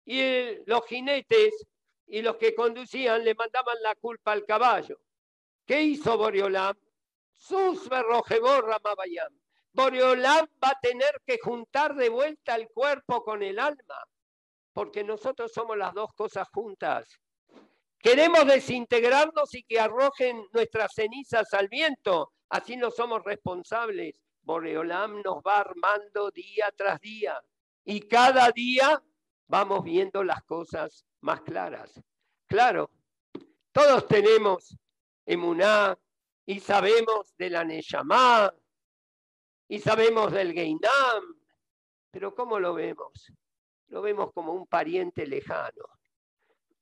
Y los jinetes y los que conducían le mandaban la culpa al caballo. ¿Qué hizo Boriolam? Sus ramabayam. Boriolam va a tener que juntar de vuelta el cuerpo con el alma porque nosotros somos las dos cosas juntas. Queremos desintegrarnos y que arrojen nuestras cenizas al viento, así no somos responsables. Boreolam nos va armando día tras día y cada día vamos viendo las cosas más claras. Claro, todos tenemos emuná y sabemos de la Neyamá y sabemos del Geinam, pero ¿cómo lo vemos? lo vemos como un pariente lejano.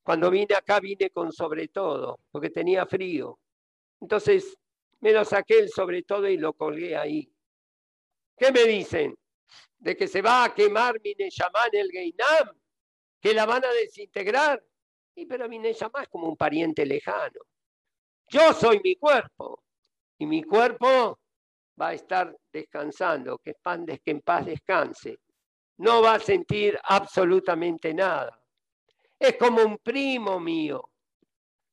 Cuando vine acá vine con sobre todo, porque tenía frío. Entonces me lo saqué el sobre todo y lo colgué ahí. ¿Qué me dicen? De que se va a quemar mi Neyamá en el Geinam, que la van a desintegrar. Y pero mi Neyamá es como un pariente lejano. Yo soy mi cuerpo y mi cuerpo va a estar descansando, que en paz descanse no va a sentir absolutamente nada. Es como un primo mío,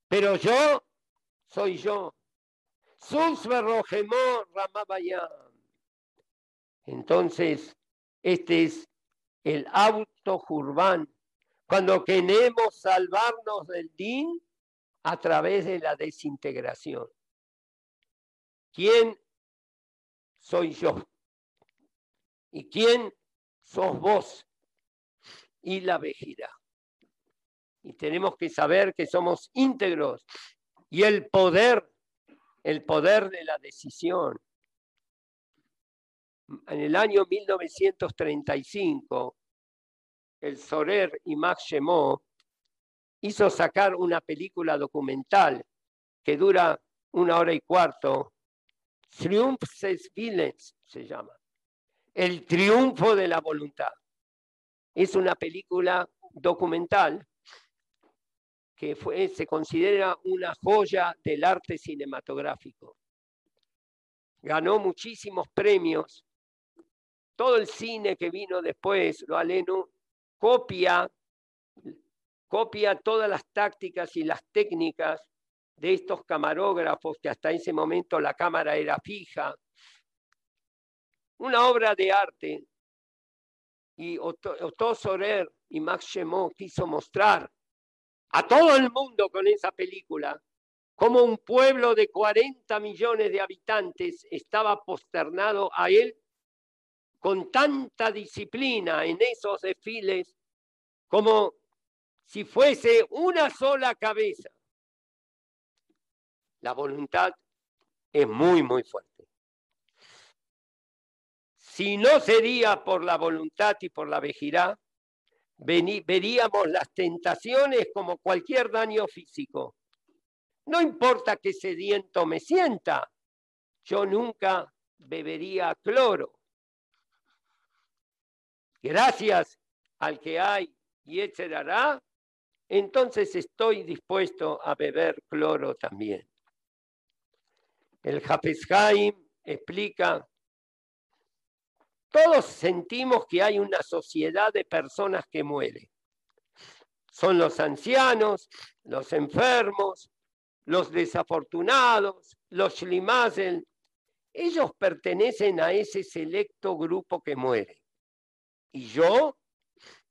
pero yo soy yo. Entonces, este es el auto jurbán. Cuando queremos salvarnos del din a través de la desintegración. ¿Quién soy yo? ¿Y quién sos vos y la vejidad. Y tenemos que saber que somos íntegros y el poder, el poder de la decisión. En el año 1935, el Sorer y Max Shemó hizo sacar una película documental que dura una hora y cuarto, Triumphs Villains se llama. El triunfo de la voluntad. Es una película documental que fue, se considera una joya del arte cinematográfico. Ganó muchísimos premios. Todo el cine que vino después, lo aleno, copia, copia todas las tácticas y las técnicas de estos camarógrafos que hasta ese momento la cámara era fija, una obra de arte. Y Otto Sorer y Max Chemot quiso mostrar a todo el mundo con esa película, como un pueblo de 40 millones de habitantes estaba posternado a él con tanta disciplina en esos desfiles como si fuese una sola cabeza. La voluntad es muy, muy fuerte. Si no sería por la voluntad y por la vejirá, veríamos las tentaciones como cualquier daño físico. No importa que sediento me sienta, yo nunca bebería cloro. Gracias al que hay y etcétera, entonces estoy dispuesto a beber cloro también. El Hafez explica, todos sentimos que hay una sociedad de personas que mueren. Son los ancianos, los enfermos, los desafortunados, los shlimazel. Ellos pertenecen a ese selecto grupo que muere. Y yo,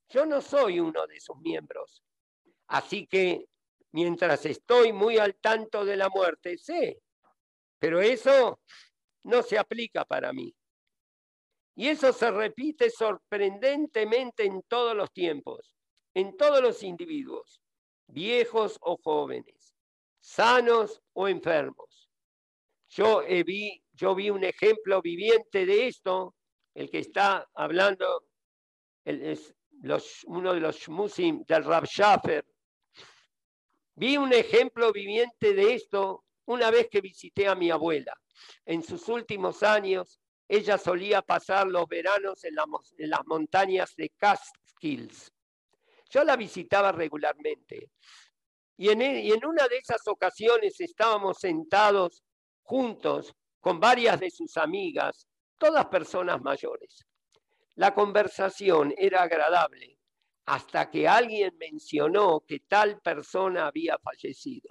yo no soy uno de sus miembros. Así que mientras estoy muy al tanto de la muerte, sé pero eso no se aplica para mí. Y eso se repite sorprendentemente en todos los tiempos, en todos los individuos, viejos o jóvenes, sanos o enfermos. Yo, vi, yo vi un ejemplo viviente de esto, el que está hablando, es los, uno de los musim del Rab Schaffer. Vi un ejemplo viviente de esto una vez que visité a mi abuela. En sus últimos años, ella solía pasar los veranos en, las montañas de Catskills. Yo la visitaba regularmente. E, y en una de esas ocasiones estábamos sentados juntos con varias de sus amigas, todas personas mayores. La conversación era agradable hasta que alguien mencionó que tal persona había fallecido.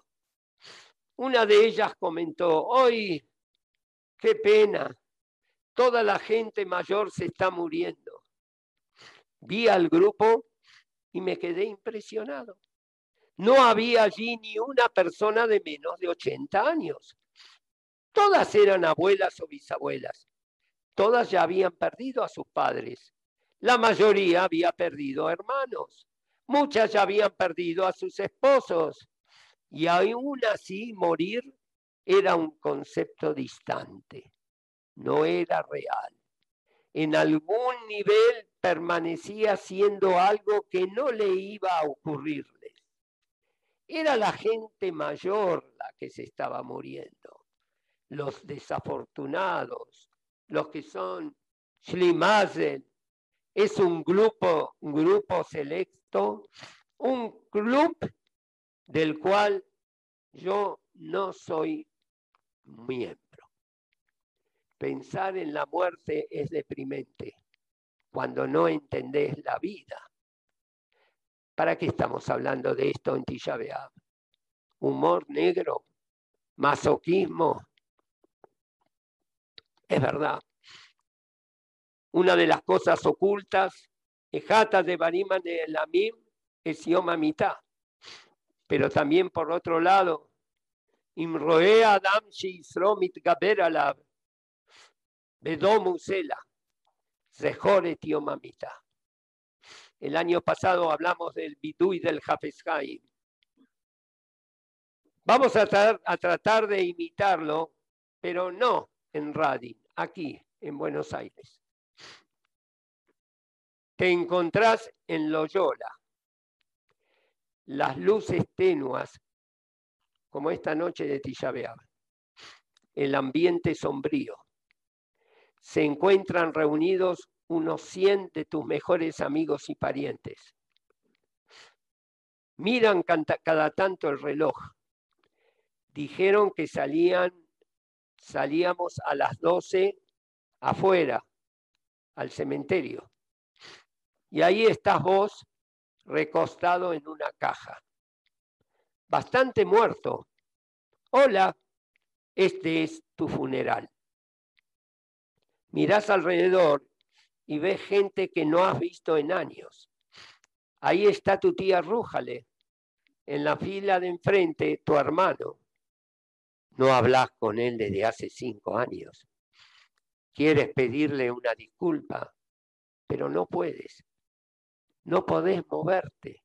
Una de ellas comentó, hoy, qué pena, toda la gente mayor se está muriendo. Vi al grupo y me quedé impresionado. No había allí ni una persona de menos de 80 años. Todas eran abuelas o bisabuelas. Todas ya habían perdido a sus padres. La mayoría había perdido hermanos. Muchas ya habían perdido a sus esposos y aún así morir era un concepto distante, no era real. En algún nivel permanecía siendo algo que no le iba a ocurrirles. Era la gente mayor la que se estaba muriendo, los desafortunados, los que son Schlimazel, es un grupo, un grupo selecto, un club del cual yo no soy miembro. Pensar en la muerte es deprimente cuando no entendés la vida. ¿Para qué estamos hablando de esto en Tisha Humor negro, masoquismo. Es verdad. Una de las cosas ocultas, Ejata de Bariman de Lamim, es Yom mitad. Pero también por otro lado, Imroe Adam Shromit Gaber Alab, Bedomusela, Zehore Mamita. El año pasado hablamos del Bidú y del Hafezhaim. Vamos a, a tratar de imitarlo, pero no en Radin, aquí en Buenos Aires. Te encontrás en Loyola, las luces tenuas, como esta noche de Tillabeab, el ambiente sombrío. Se encuentran reunidos unos 100 de tus mejores amigos y parientes. Miran cada tanto el reloj. Dijeron que salían, salíamos a las 12 afuera, al cementerio. Y ahí estás vos recostado en una caja. Bastante muerto. Hola, este es tu funeral. Mirás alrededor y ves gente que no has visto en años. Ahí está tu tía Rújale, en la fila de enfrente, tu hermano. No hablas con él desde hace cinco años. Quieres pedirle una disculpa, pero no puedes. No podés moverte.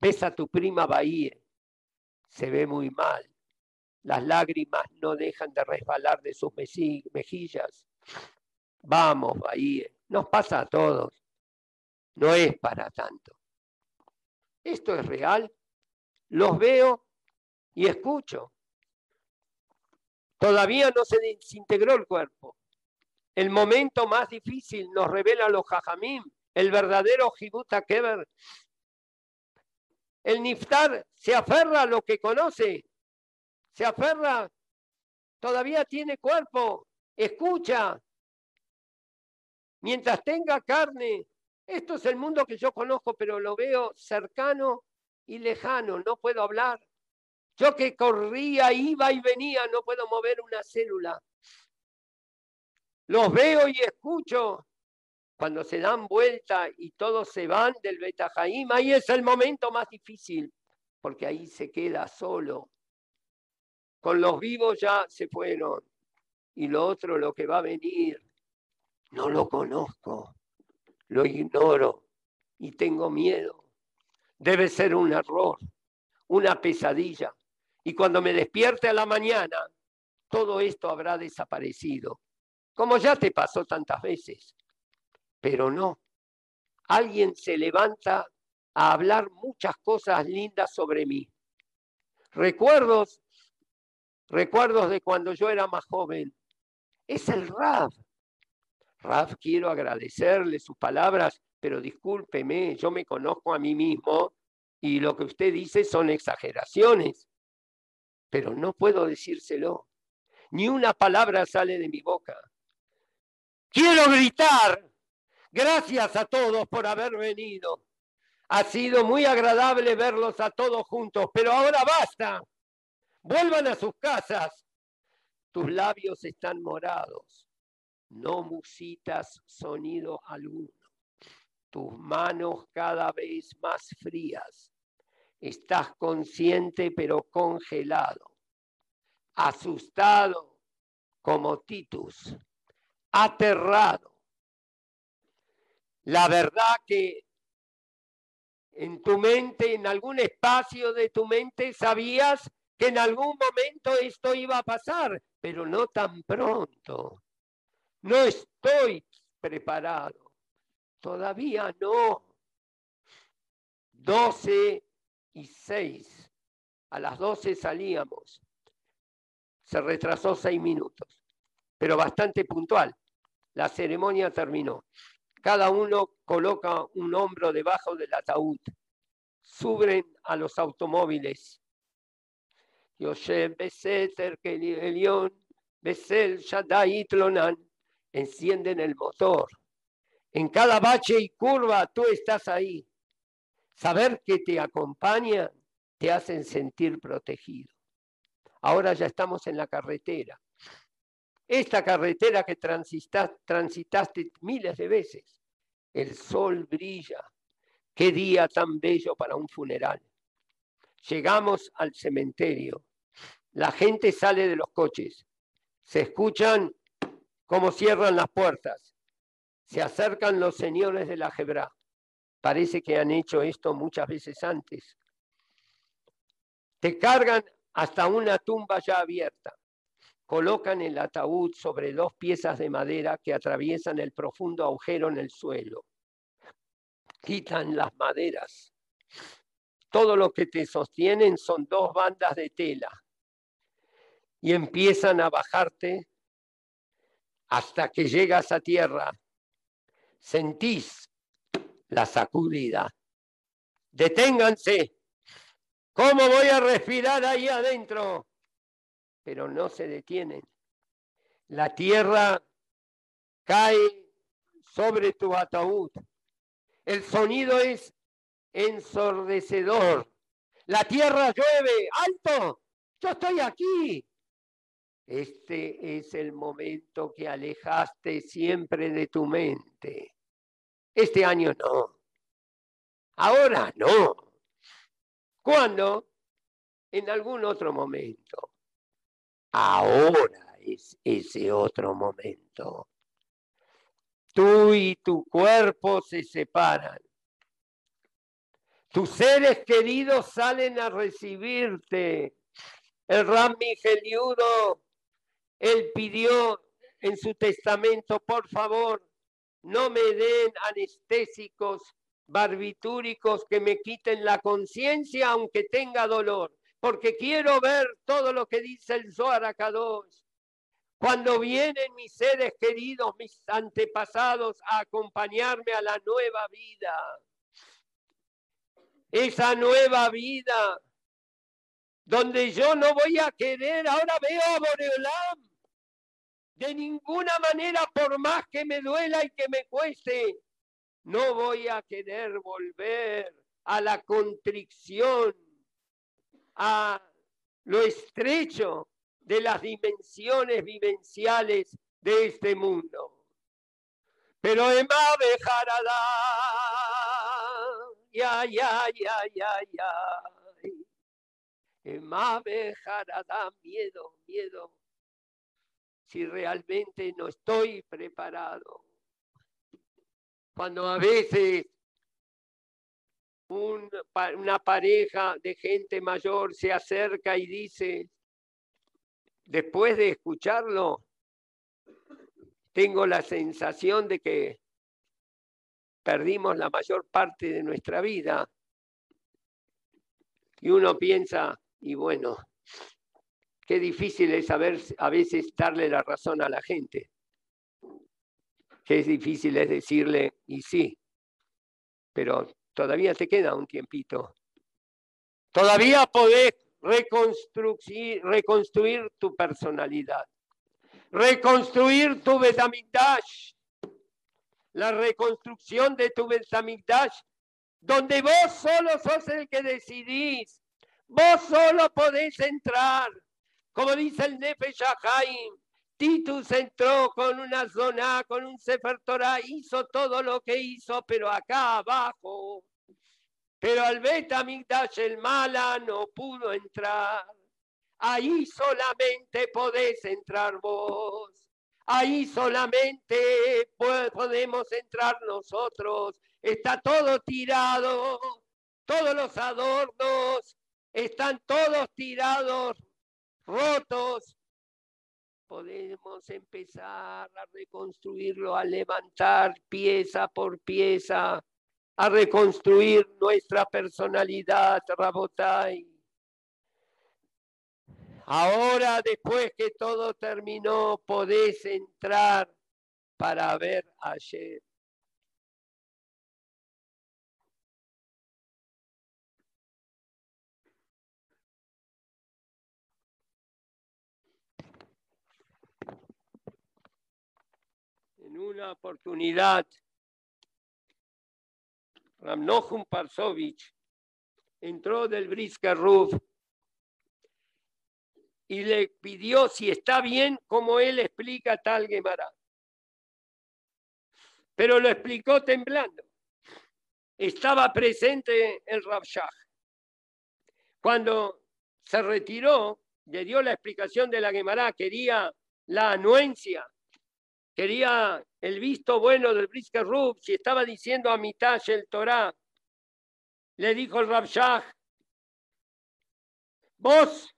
Ves a tu prima Bahía. Se ve muy mal. Las lágrimas no dejan de resbalar de sus mejillas. Vamos, Bahía. Nos pasa a todos. No es para tanto. Esto es real. Los veo y escucho. Todavía no se desintegró el cuerpo. El momento más difícil nos revela los jajamim, el verdadero Jibuta Keber. El Niftar se aferra a lo que conoce, se aferra, todavía tiene cuerpo, escucha. Mientras tenga carne, esto es el mundo que yo conozco, pero lo veo cercano y lejano, no puedo hablar. Yo que corría, iba y venía, no puedo mover una célula. Los veo y escucho. Cuando se dan vuelta y todos se van del Betajaim, ahí es el momento más difícil, porque ahí se queda solo. Con los vivos ya se fueron. Y lo otro, lo que va a venir, no lo conozco, lo ignoro y tengo miedo. Debe ser un error, una pesadilla y cuando me despierte a la mañana, todo esto habrá desaparecido, como ya te pasó tantas veces. Pero no, alguien se levanta a hablar muchas cosas lindas sobre mí. Recuerdos, recuerdos de cuando yo era más joven. Es el Raf. Raf, quiero agradecerle sus palabras, pero discúlpeme, yo me conozco a mí mismo y lo que usted dice son exageraciones pero no puedo decírselo. Ni una palabra sale de mi boca. Quiero gritar. Gracias a todos por haber venido. Ha sido muy agradable verlos a todos juntos, pero ahora basta. Vuelvan a sus casas. Tus labios están morados. No musitas sonido alguno. Tus manos cada vez más frías. Estás consciente pero congelado, asustado como Titus, aterrado. La verdad que en tu mente, en algún espacio de tu mente, sabías que en algún momento esto iba a pasar, pero no tan pronto. No estoy preparado. Todavía no. Doce y seis. A las doce salíamos. Se retrasó seis minutos, pero bastante puntual. La ceremonia terminó. Cada uno coloca un hombro debajo del ataúd. Suben a los automóviles. Yosef Beseter, Elión, Besel, Shaddai, Tlonan. Encienden el motor. En cada bache y curva tú estás ahí. Saber que te acompañan te hacen sentir protegido. Ahora ya estamos en la carretera. Esta carretera que transitaste, miles de veces. El sol brilla. Qué día tan bello para un funeral. Llegamos al cementerio. La gente sale de los coches. Se escuchan cómo cierran las puertas. Se acercan los señores de la Jebra. Parece que han hecho esto muchas veces antes. Te cargan hasta una tumba ya abierta. Colocan el ataúd sobre dos piezas de madera que atraviesan el profundo agujero en el suelo. Quitan las maderas. Todo lo que te sostienen son dos bandas de tela. Y empiezan a bajarte hasta que llegas a tierra. Sentís la sacudida. Deténganse. ¿Cómo voy a respirar ahí adentro? Pero no se detienen. La tierra cae sobre tu ataúd. El sonido es ensordecedor. La tierra llueve. ¡Alto! Yo estoy aquí. Este es el momento que alejaste siempre de tu mente. Este año no. Ahora no. ¿Cuándo? En algún otro momento. Ahora es ese otro momento. Tú y tu cuerpo se separan. Tus seres queridos salen a recibirte. El Rami Geliudo, él pidió en su testamento, por favor, no me den anestésicos barbitúricos que me quiten la conciencia aunque tenga dolor, porque quiero ver todo lo que dice el Zohar Kadosh. Cuando vienen mis seres queridos, mis antepasados, a acompañarme a la nueva vida. Esa nueva vida donde yo no voy a querer, ahora veo a Boreolam. De ninguna manera, por más que me duela y que me cueste, no voy a querer volver a la contrición, a lo estrecho de las dimensiones vivenciales de este mundo. Pero Emma Bejarada, ya, ya, ya, ya, ya. Emma Bejarada, miedo, miedo. Si realmente no estoy preparado cuando a veces una pareja de gente mayor se acerca y dice, después de escucharlo, tengo la sensación de que perdimos la mayor parte de nuestra vida. Y uno piensa, y bueno, qué difícil es saber a veces darle la razón a la gente es difícil es decirle, y sí, pero todavía te queda un tiempito. Todavía podés reconstruir, tu personalidad, reconstruir tu Betamigdash, la reconstrucción de tu Betamigdash, donde vos solo sos el que decidís, vos solo podés entrar, como dice el Nefe Shahaim, Titus entró con una zona, con un Sefer Torah, hizo todo lo que hizo, pero acá abajo. Pero al Betamigdash el mala no pudo entrar. Ahí solamente podés entrar vos. Ahí solamente podemos entrar nosotros. Está todo tirado, todos los adornos están todos tirados, rotos, podemos empezar a reconstruirlo, a levantar pieza por pieza, a reconstruir nuestra personalidad, Rabotai. Ahora, después que todo terminó, podés entrar para ver ayer. Una oportunidad, Ramnochum Parsovich entró del Briska Ruf y le pidió si está bien como él explica tal Gemara. Pero lo explicó temblando. Estaba presente el Rabshah. Cuando se retiró, le dio la explicación de la Gemara, quería la anuencia quería el visto bueno del Brisker Rub, si estaba diciendo a mitad el Torah, le dijo el Rabshah, vos,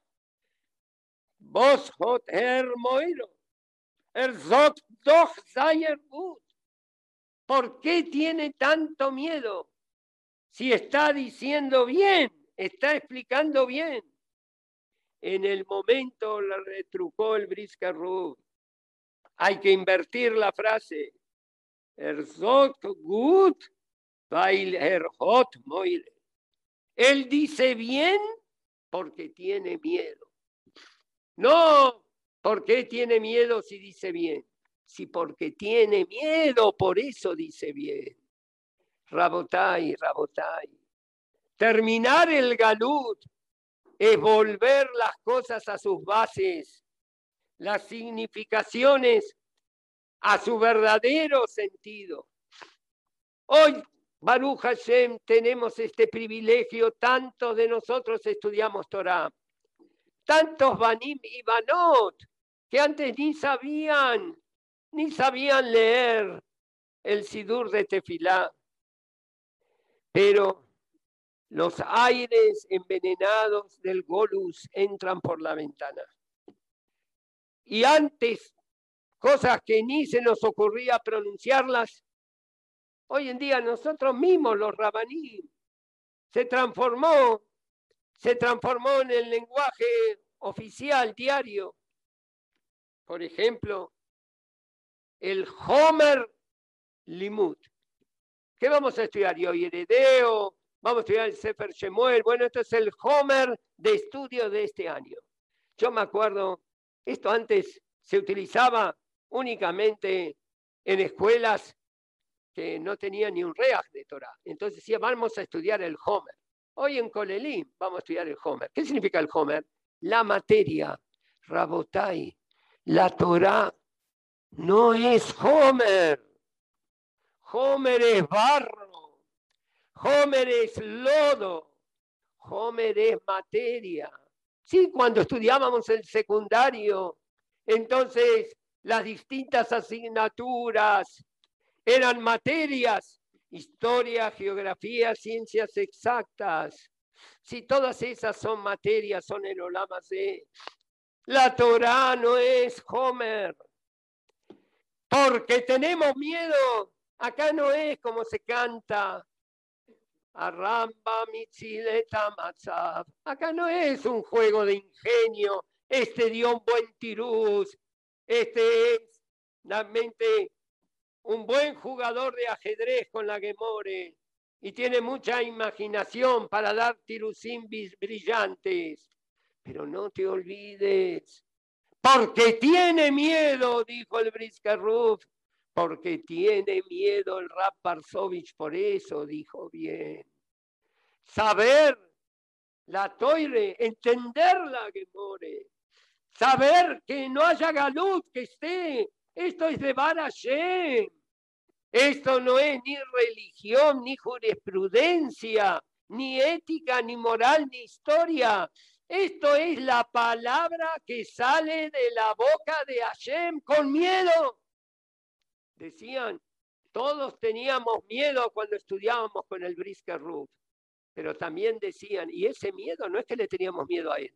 vos hot her moiro, er zot doch zayer. ¿Por qué tiene tanto miedo? Si está diciendo bien, está explicando bien. En el momento la retrucó el Brisker Rub hay que invertir la frase. Er gut, weil er hot moile. Él dice bien porque tiene miedo. No porque tiene miedo si dice bien. Si porque tiene miedo, por eso dice bien. Rabotai, Rabotai. Terminar el galut es volver las cosas a sus bases las significaciones a su verdadero sentido. Hoy Baruch Hashem, tenemos este privilegio, tantos de nosotros estudiamos Torah, tantos Banim y Banot, que antes ni sabían, ni sabían leer el Sidur de Tefilá. Pero los aires envenenados del Golus entran por la ventana. Y antes, cosas que ni se nos ocurría pronunciarlas, hoy en día nosotros mismos, los rabaní, se transformó, se transformó en el lenguaje oficial diario. Por ejemplo, el Homer Limud. ¿Qué vamos a estudiar? hoy Heredeo, vamos a estudiar el Sefer Shemuel. Bueno, esto es el Homer de estudio de este año. Yo me acuerdo, esto antes se utilizaba únicamente en escuelas que no tenían ni un reaj de Torah. Entonces decía, vamos a estudiar el Homer. Hoy en Colelín vamos a estudiar el Homer. ¿Qué significa el Homer? La materia, Rabotai, la Torah no es Homer. Homer es barro. Homer es lodo. Homer es materia. Sí, cuando estudiábamos el secundario, entonces las distintas asignaturas eran materias, historia, geografía, ciencias exactas. Si todas esas son materias, son el Olama de la Torah no es Homer. Porque tenemos miedo. Acá no es como se canta. Arramba mitzileta matzab. Acá no es un juego de ingenio. Este dio un buen tirús. Este es realmente un buen jugador de ajedrez con la Gemore y tiene mucha imaginación para dar tirusimbis brillantes. Pero no te olvides, porque tiene miedo, dijo el Briscarruf, porque tiene miedo el Rap Barsovich, por eso dijo bien. Saber la toire, entenderla que more, saber que no haya galut que esté, esto es de Bar Esto no es ni religión, ni jurisprudencia, ni ética, ni moral, ni historia. Esto es la palabra que sale de la boca de Hashem con miedo. Decían, todos teníamos miedo cuando estudiábamos con el Brisker Ruth, pero también decían, y ese miedo no es que le teníamos miedo a él,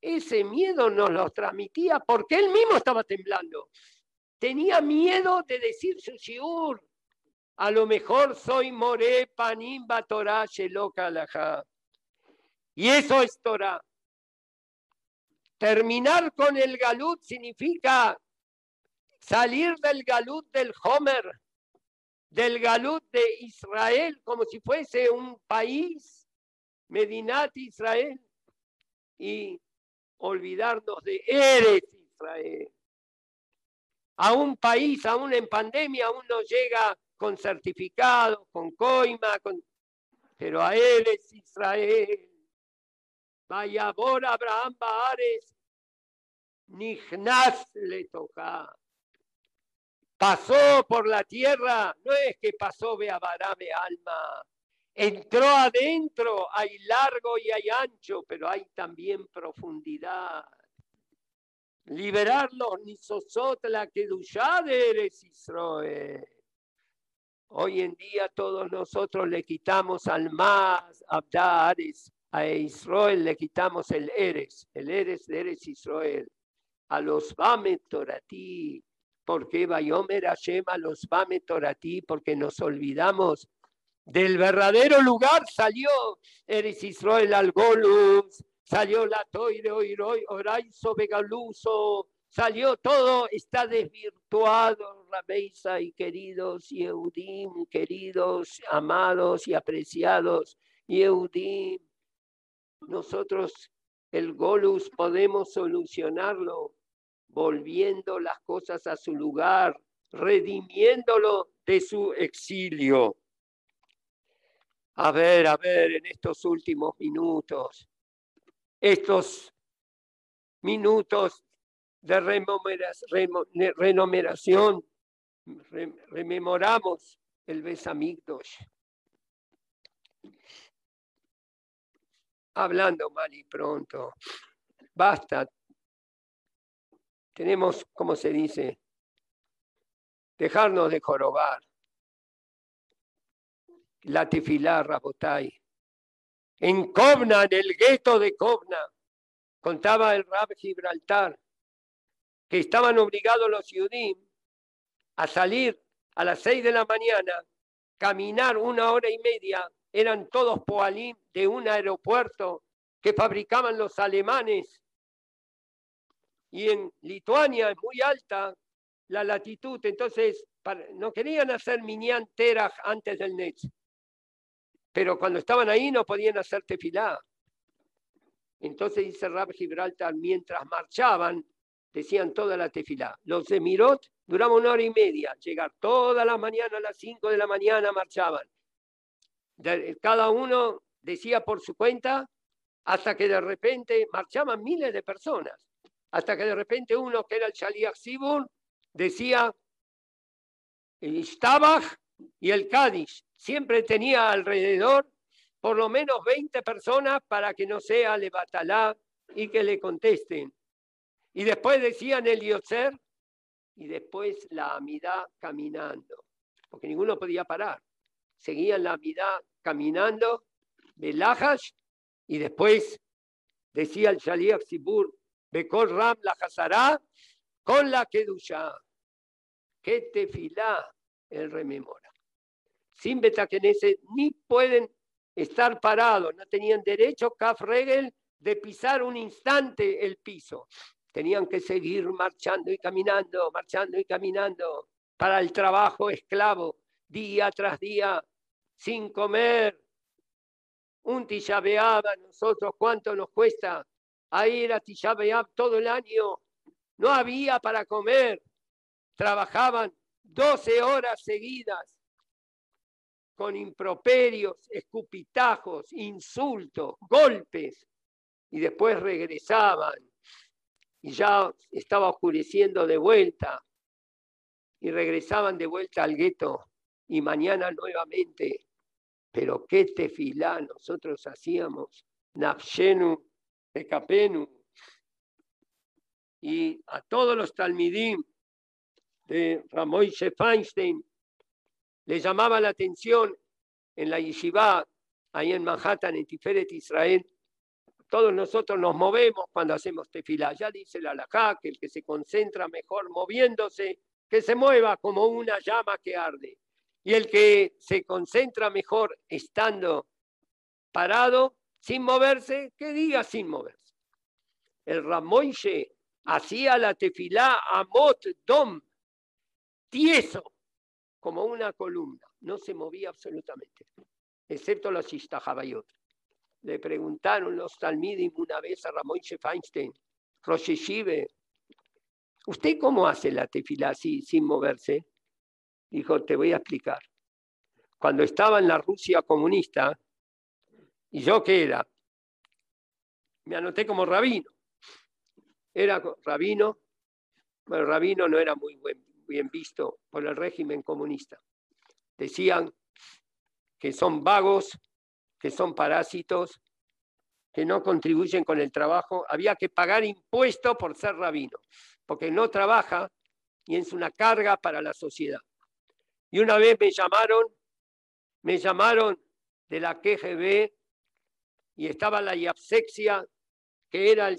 ese miedo nos lo transmitía porque él mismo estaba temblando. Tenía miedo de decir su shiur. A lo mejor soy more panimba Torah sheloka Y eso es Torah. Terminar con el galut significa salir del galut del Homer, del galut de Israel, como si fuese un país, Medinat Israel, y olvidarnos de Eres Israel. A un país, aún en pandemia, aún no llega con certificado, con coima, pero a Eres Israel. Vaya por Abraham Baares, Nignas le toca. Pasó por la tierra, no es que pasó Beabarame alma. Entró adentro, hay largo y hay ancho, pero hay también profundidad. Liberarlos, ni sosotla que de eres Israel. Hoy en día todos nosotros le quitamos al más Abdares, a Israel le quitamos el Eres, el Eres de Eres Israel a los Torati, porque Bayomer Hashem a los Torati, porque nos olvidamos del verdadero lugar. Salió Eres Israel al Golus, salió la Toire Oraizo Begaluso, salió todo, está desvirtuado, Rameisa y queridos Yehudim, queridos, amados y apreciados Yehudim. Nosotros el Golus podemos solucionarlo volviendo las cosas a su lugar, redimiéndolo de su exilio. A ver, a ver, en estos últimos minutos, estos minutos de renomeración, rememoramos el Besamigdosh. hablando mal y pronto. Basta. Tenemos, como se dice, dejarnos de jorobar. La tefilá, Rabotay. En Kovna, en el gueto de Kovna, contaba el Rab Gibraltar, que estaban obligados los judíos a salir a las seis de la mañana, caminar una hora y media eran todos poalim de un aeropuerto que fabricaban los alemanes. Y en Lituania es muy alta la latitud, entonces no querían hacer Minyan Terach antes del Netz. Pero cuando estaban ahí no podían hacer tefilá. Entonces dice Rab Gibraltar, mientras marchaban, decían toda la tefilá. Los de Mirot duraban una hora y media, llegar toda la mañana a las cinco de la mañana marchaban cada uno decía por su cuenta, hasta que de repente marchaban miles de personas, hasta que de repente uno que era el Shaliach Sibur decía el Istabach y el Cádiz. Siempre tenía alrededor por lo menos 20 personas para que no sea Levatalá y que le contesten. Y después decían el Yotzer y después la Amidad caminando, porque ninguno podía parar seguían la vida caminando, Belajas, y después decía el Shaliach Sibur, Bekol Ram la Hazará, con la Kedusha. Que tefilá el rememora. Sin Betakenese ni pueden estar parados, no tenían derecho, Kaf Regel, de pisar un instante el piso. Tenían que seguir marchando y caminando, marchando y caminando para el trabajo esclavo día tras día, sin comer. Un Tisha nosotros, ¿cuánto nos cuesta? Ahí era Tisha todo el año. No había para comer. Trabajaban 12 horas seguidas con improperios, escupitajos, insultos, golpes, y después regresaban y ya estaba oscureciendo de vuelta y regresaban de vuelta al gueto y mañana nuevamente. Pero qué tefilá nosotros hacíamos, Nafshenu, Ekapenu, y a todos los talmidim de Ramoy Feinstein les llamaba la atención en la yeshiva, ahí en Manhattan, en Tiferet, Israel. Todos nosotros nos movemos cuando hacemos tefilá. Ya dice la alajá que el que se concentra mejor moviéndose, que se mueva como una llama que arde. Y el que se concentra mejor estando parado, sin moverse, que diga sin moverse. El Ramoishe hacía la tefilá Amot Dom, tieso, como una columna. No se movía absolutamente, excepto la Shishtahabayot. Le preguntaron los Talmidim una vez a Ramoishe Feinstein, Rosh ¿usted cómo hace la tefilá así, sin moverse? Dijo, te voy a explicar. Cuando estaba en la Rusia comunista, ¿y yo qué era? Me anoté como rabino. Era rabino, bueno, rabino no era muy bien visto por el régimen comunista. Decían que son vagos, que son parásitos, que no contribuyen con el trabajo. Había que pagar impuestos por ser rabino, porque no trabaja y es una carga para la sociedad. Y una vez me llamaron, me llamaron de la KGB y estaba la Yapsexia, que era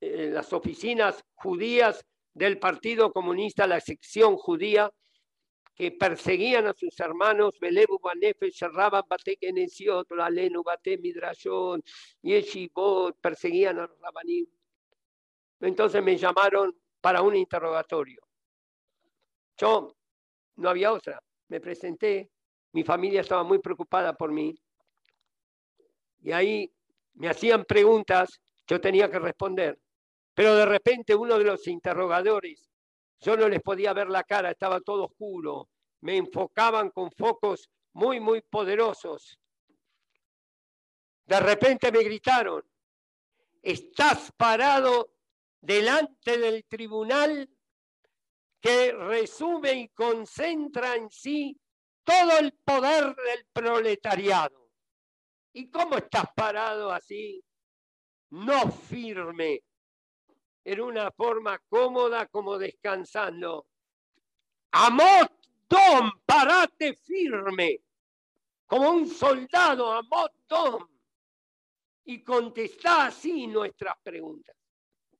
las oficinas judías del Partido Comunista, la sección judía, que perseguían a sus hermanos, Belebu Banefe, cerraban Bate Kenesiot, Bate Midrashon, Yeshivot, perseguían a los rabanim. Entonces me llamaron para un interrogatorio. Yo no había otra. Me presenté, mi familia estaba muy preocupada por mí. Y ahí me hacían preguntas, yo tenía que responder. Pero de repente uno de los interrogadores, yo no les podía ver la cara, estaba todo oscuro. Me enfocaban con focos muy, muy poderosos. De repente me gritaron, estás parado delante del tribunal que resume y concentra en sí todo el poder del proletariado. ¿Y cómo estás parado así? No firme, en una forma cómoda como descansando. Amot Dom, parate firme, como un soldado, Amot Dom, y contestá así nuestras preguntas.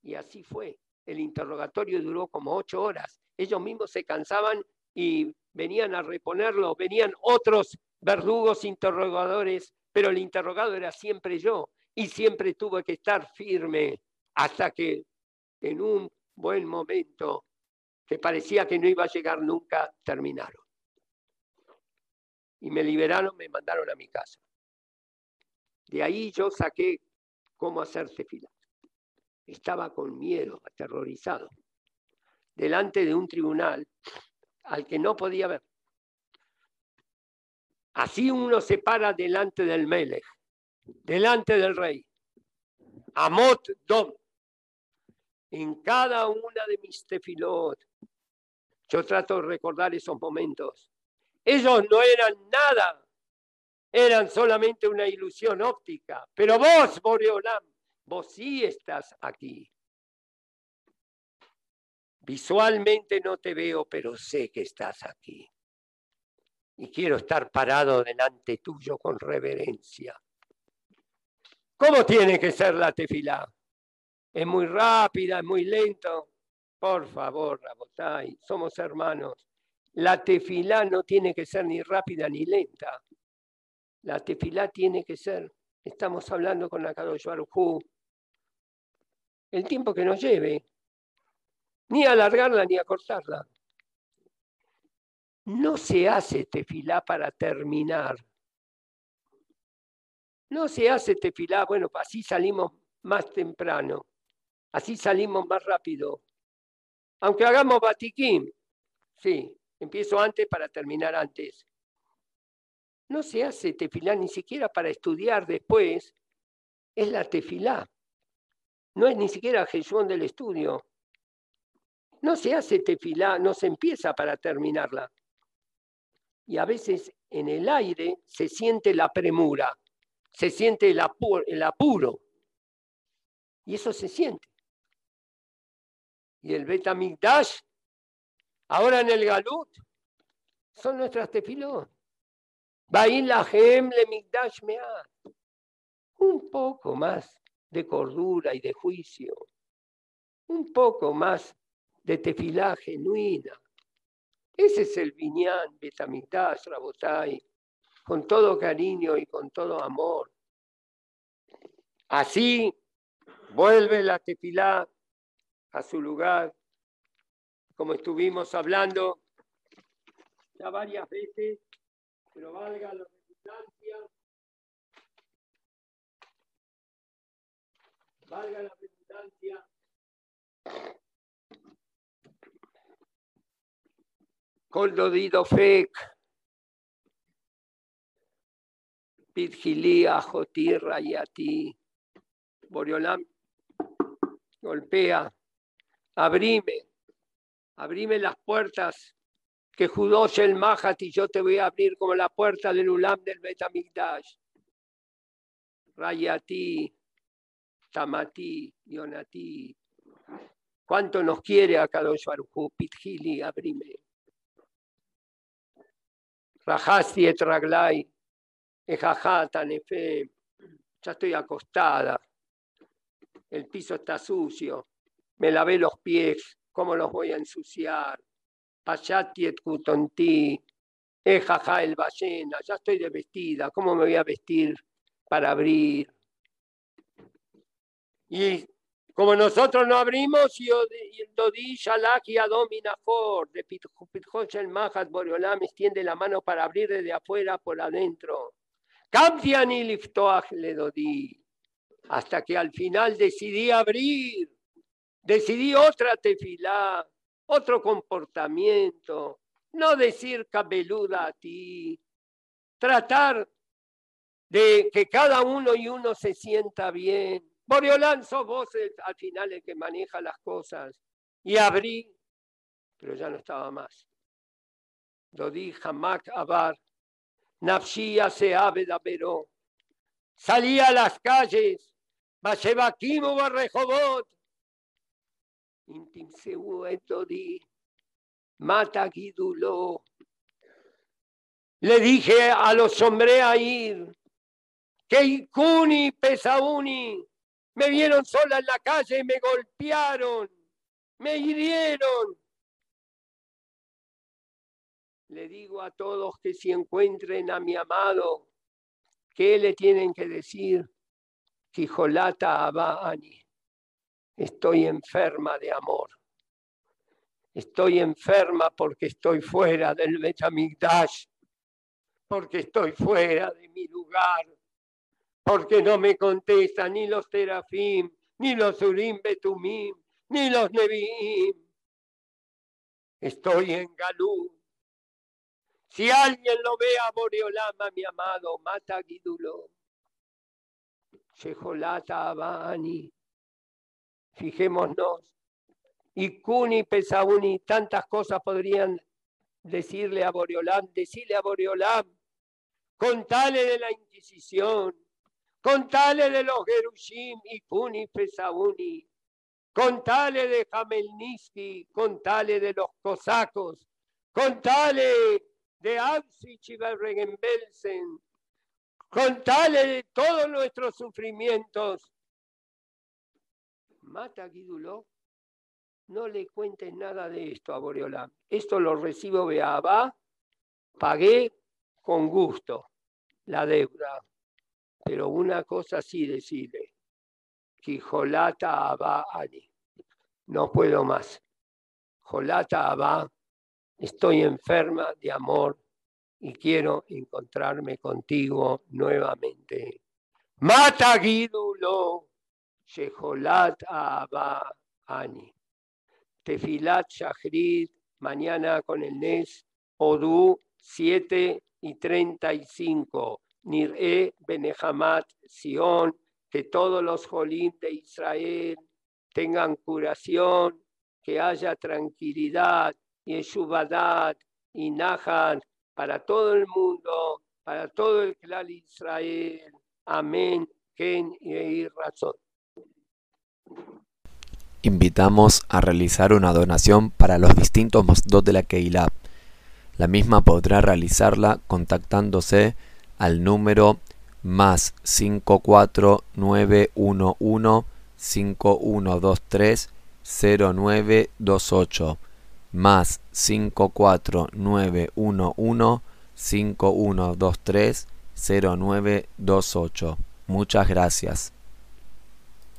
Y así fue. El interrogatorio duró como ocho horas. Ellos mismos se cansaban y venían a reponerlo, venían otros verdugos interrogadores, pero el interrogado era siempre yo y siempre tuve que estar firme hasta que en un buen momento que parecía que no iba a llegar nunca, terminaron. Y me liberaron, me mandaron a mi casa. De ahí yo saqué cómo hacer fila. Estaba con miedo, aterrorizado, delante de un tribunal al que no podía ver. Así uno se para delante del Melech, delante del rey. Amot Dom. En cada una de mis tefilot, yo trato de recordar esos momentos. Ellos no eran nada, eran solamente una ilusión óptica. Pero vos, Boreolam, vos sí estás aquí. Visualmente no te veo, pero sé que estás aquí. Y quiero estar parado delante tuyo con reverencia. ¿Cómo tiene que ser la tefilá? ¿Es muy rápida, es muy lento? Por favor, Rabotay, somos hermanos. La tefilá no tiene que ser ni rápida ni lenta. La tefilá tiene que ser, estamos hablando con la Kadosh el tiempo que nos lleve, ni alargarla ni acortarla. No se hace tefilá para terminar. No se hace tefilá, bueno, así salimos más temprano, así salimos más rápido. Aunque hagamos batiquín, sí, empiezo antes para terminar antes. No se hace tefilá ni siquiera para estudiar después, es la tefilá. No es ni siquiera Jesús del estudio. No se hace tefilá, no se empieza para terminarla. Y a veces en el aire se siente la premura, se siente el, apuro. Y eso se siente. Y el Betamigdash, ahora en el Galut, son nuestras tefilot. Un poco más de cordura y de juicio. Un poco más de tefilá genuina. Ese es el viñán, Betamigdash, Rabotai, con todo cariño y con todo amor. Así vuelve la tefilá a su lugar, como estuvimos hablando ya varias veces, pero valga la redundancia, valga la redundancia. Coldodido Fek, Pitgilía, Jotirra y a. Boriolam golpea, abrime, abrime las puertas que Judos el Mahat y yo te voy a abrir como la puerta del Ulam del Betamigdash. Rayati, Tamati, Yonati. ¿Cuánto nos quiere a Kadosh Baruchu? Pitgili, abrime. Rajasti etraglai, ejajata nefe, ya estoy acostada, el piso está sucio, me lavé los pies, ¿cómo los voy a ensuciar? Payati et kutonti, ejaja el ballena, ya estoy de vestida, ¿cómo me voy a vestir para abrir? Y como nosotros no abrimos, y Dodi Shalak y Adominafor, de Pitjoch Mahat Boreolam, extiende la mano para abrir desde afuera por adentro. Cambian y Liftoach le Dodi. Hasta que al final decidí abrir, decidí otra tefilá, otro comportamiento, no decir cabeluda a ti, tratar de que cada uno y uno se sienta bien, Boreolán, sos vos al final el que maneja las cosas. Y abrí, pero ya no estaba más. Dodi Hamak Abar, Nafshia Seabeda Pero, salía a las calles, Bashebakim Barrejobot, Intim Seu Dodi, Mata Gidulo. Le dije a los hombres a ir, que Ikuni Pesauni me vieron sola en la calle, me golpearon, me hirieron. Le digo a todos que si encuentren a mi amado, ¿qué le tienen que decir? Quijolata Abani, estoy enferma de amor. Estoy enferma porque estoy fuera del Betamigdash, porque estoy fuera de mi lugar porque no me contestan ni los terafim, ni los urim betumim, ni los neviim. Estoy en Galú. Si alguien lo ve a Boreolama, mi amado, mata a Guidulo. Shejolata Abani. Fijémonos. Y Kuni, Pesauni, tantas cosas podrían decirle a Boreolam, decirle a Boreolam, contale de la Inquisición, Contale de los Gerushim y Puni Pesauni. Contale de Jamelnitsky, contale de los cosacos, contale de Auschwitz y Bergen-Belsen, contale de todos nuestros sufrimientos. Mata no le cuentes nada de esto a Boreolam. Esto lo recibo de Abba, pagué con gusto la deuda. Pero una cosa sí decide, Jolata Abba Ali. No puedo más. Jolata Abba, estoy enferma de amor y quiero encontrarme contigo nuevamente. Mata Gidulo, Sheholat Abba Ani. Tefilat Shahrid, mañana con el Nes, Odu 7 y 35. Nir'e Benehamat Sion, que todos los Jolim de Israel tengan curación, que haya tranquilidad, y Yeshubadat y Nahan para todo el mundo, para todo el clan Israel. Amén. Ken y razón. Invitamos a realizar una donación para los distintos mosdos de la Keilah. La misma podrá realizarla contactándose al número más 54911 5123 0928 más 54911 5123 0928. Muchas gracias.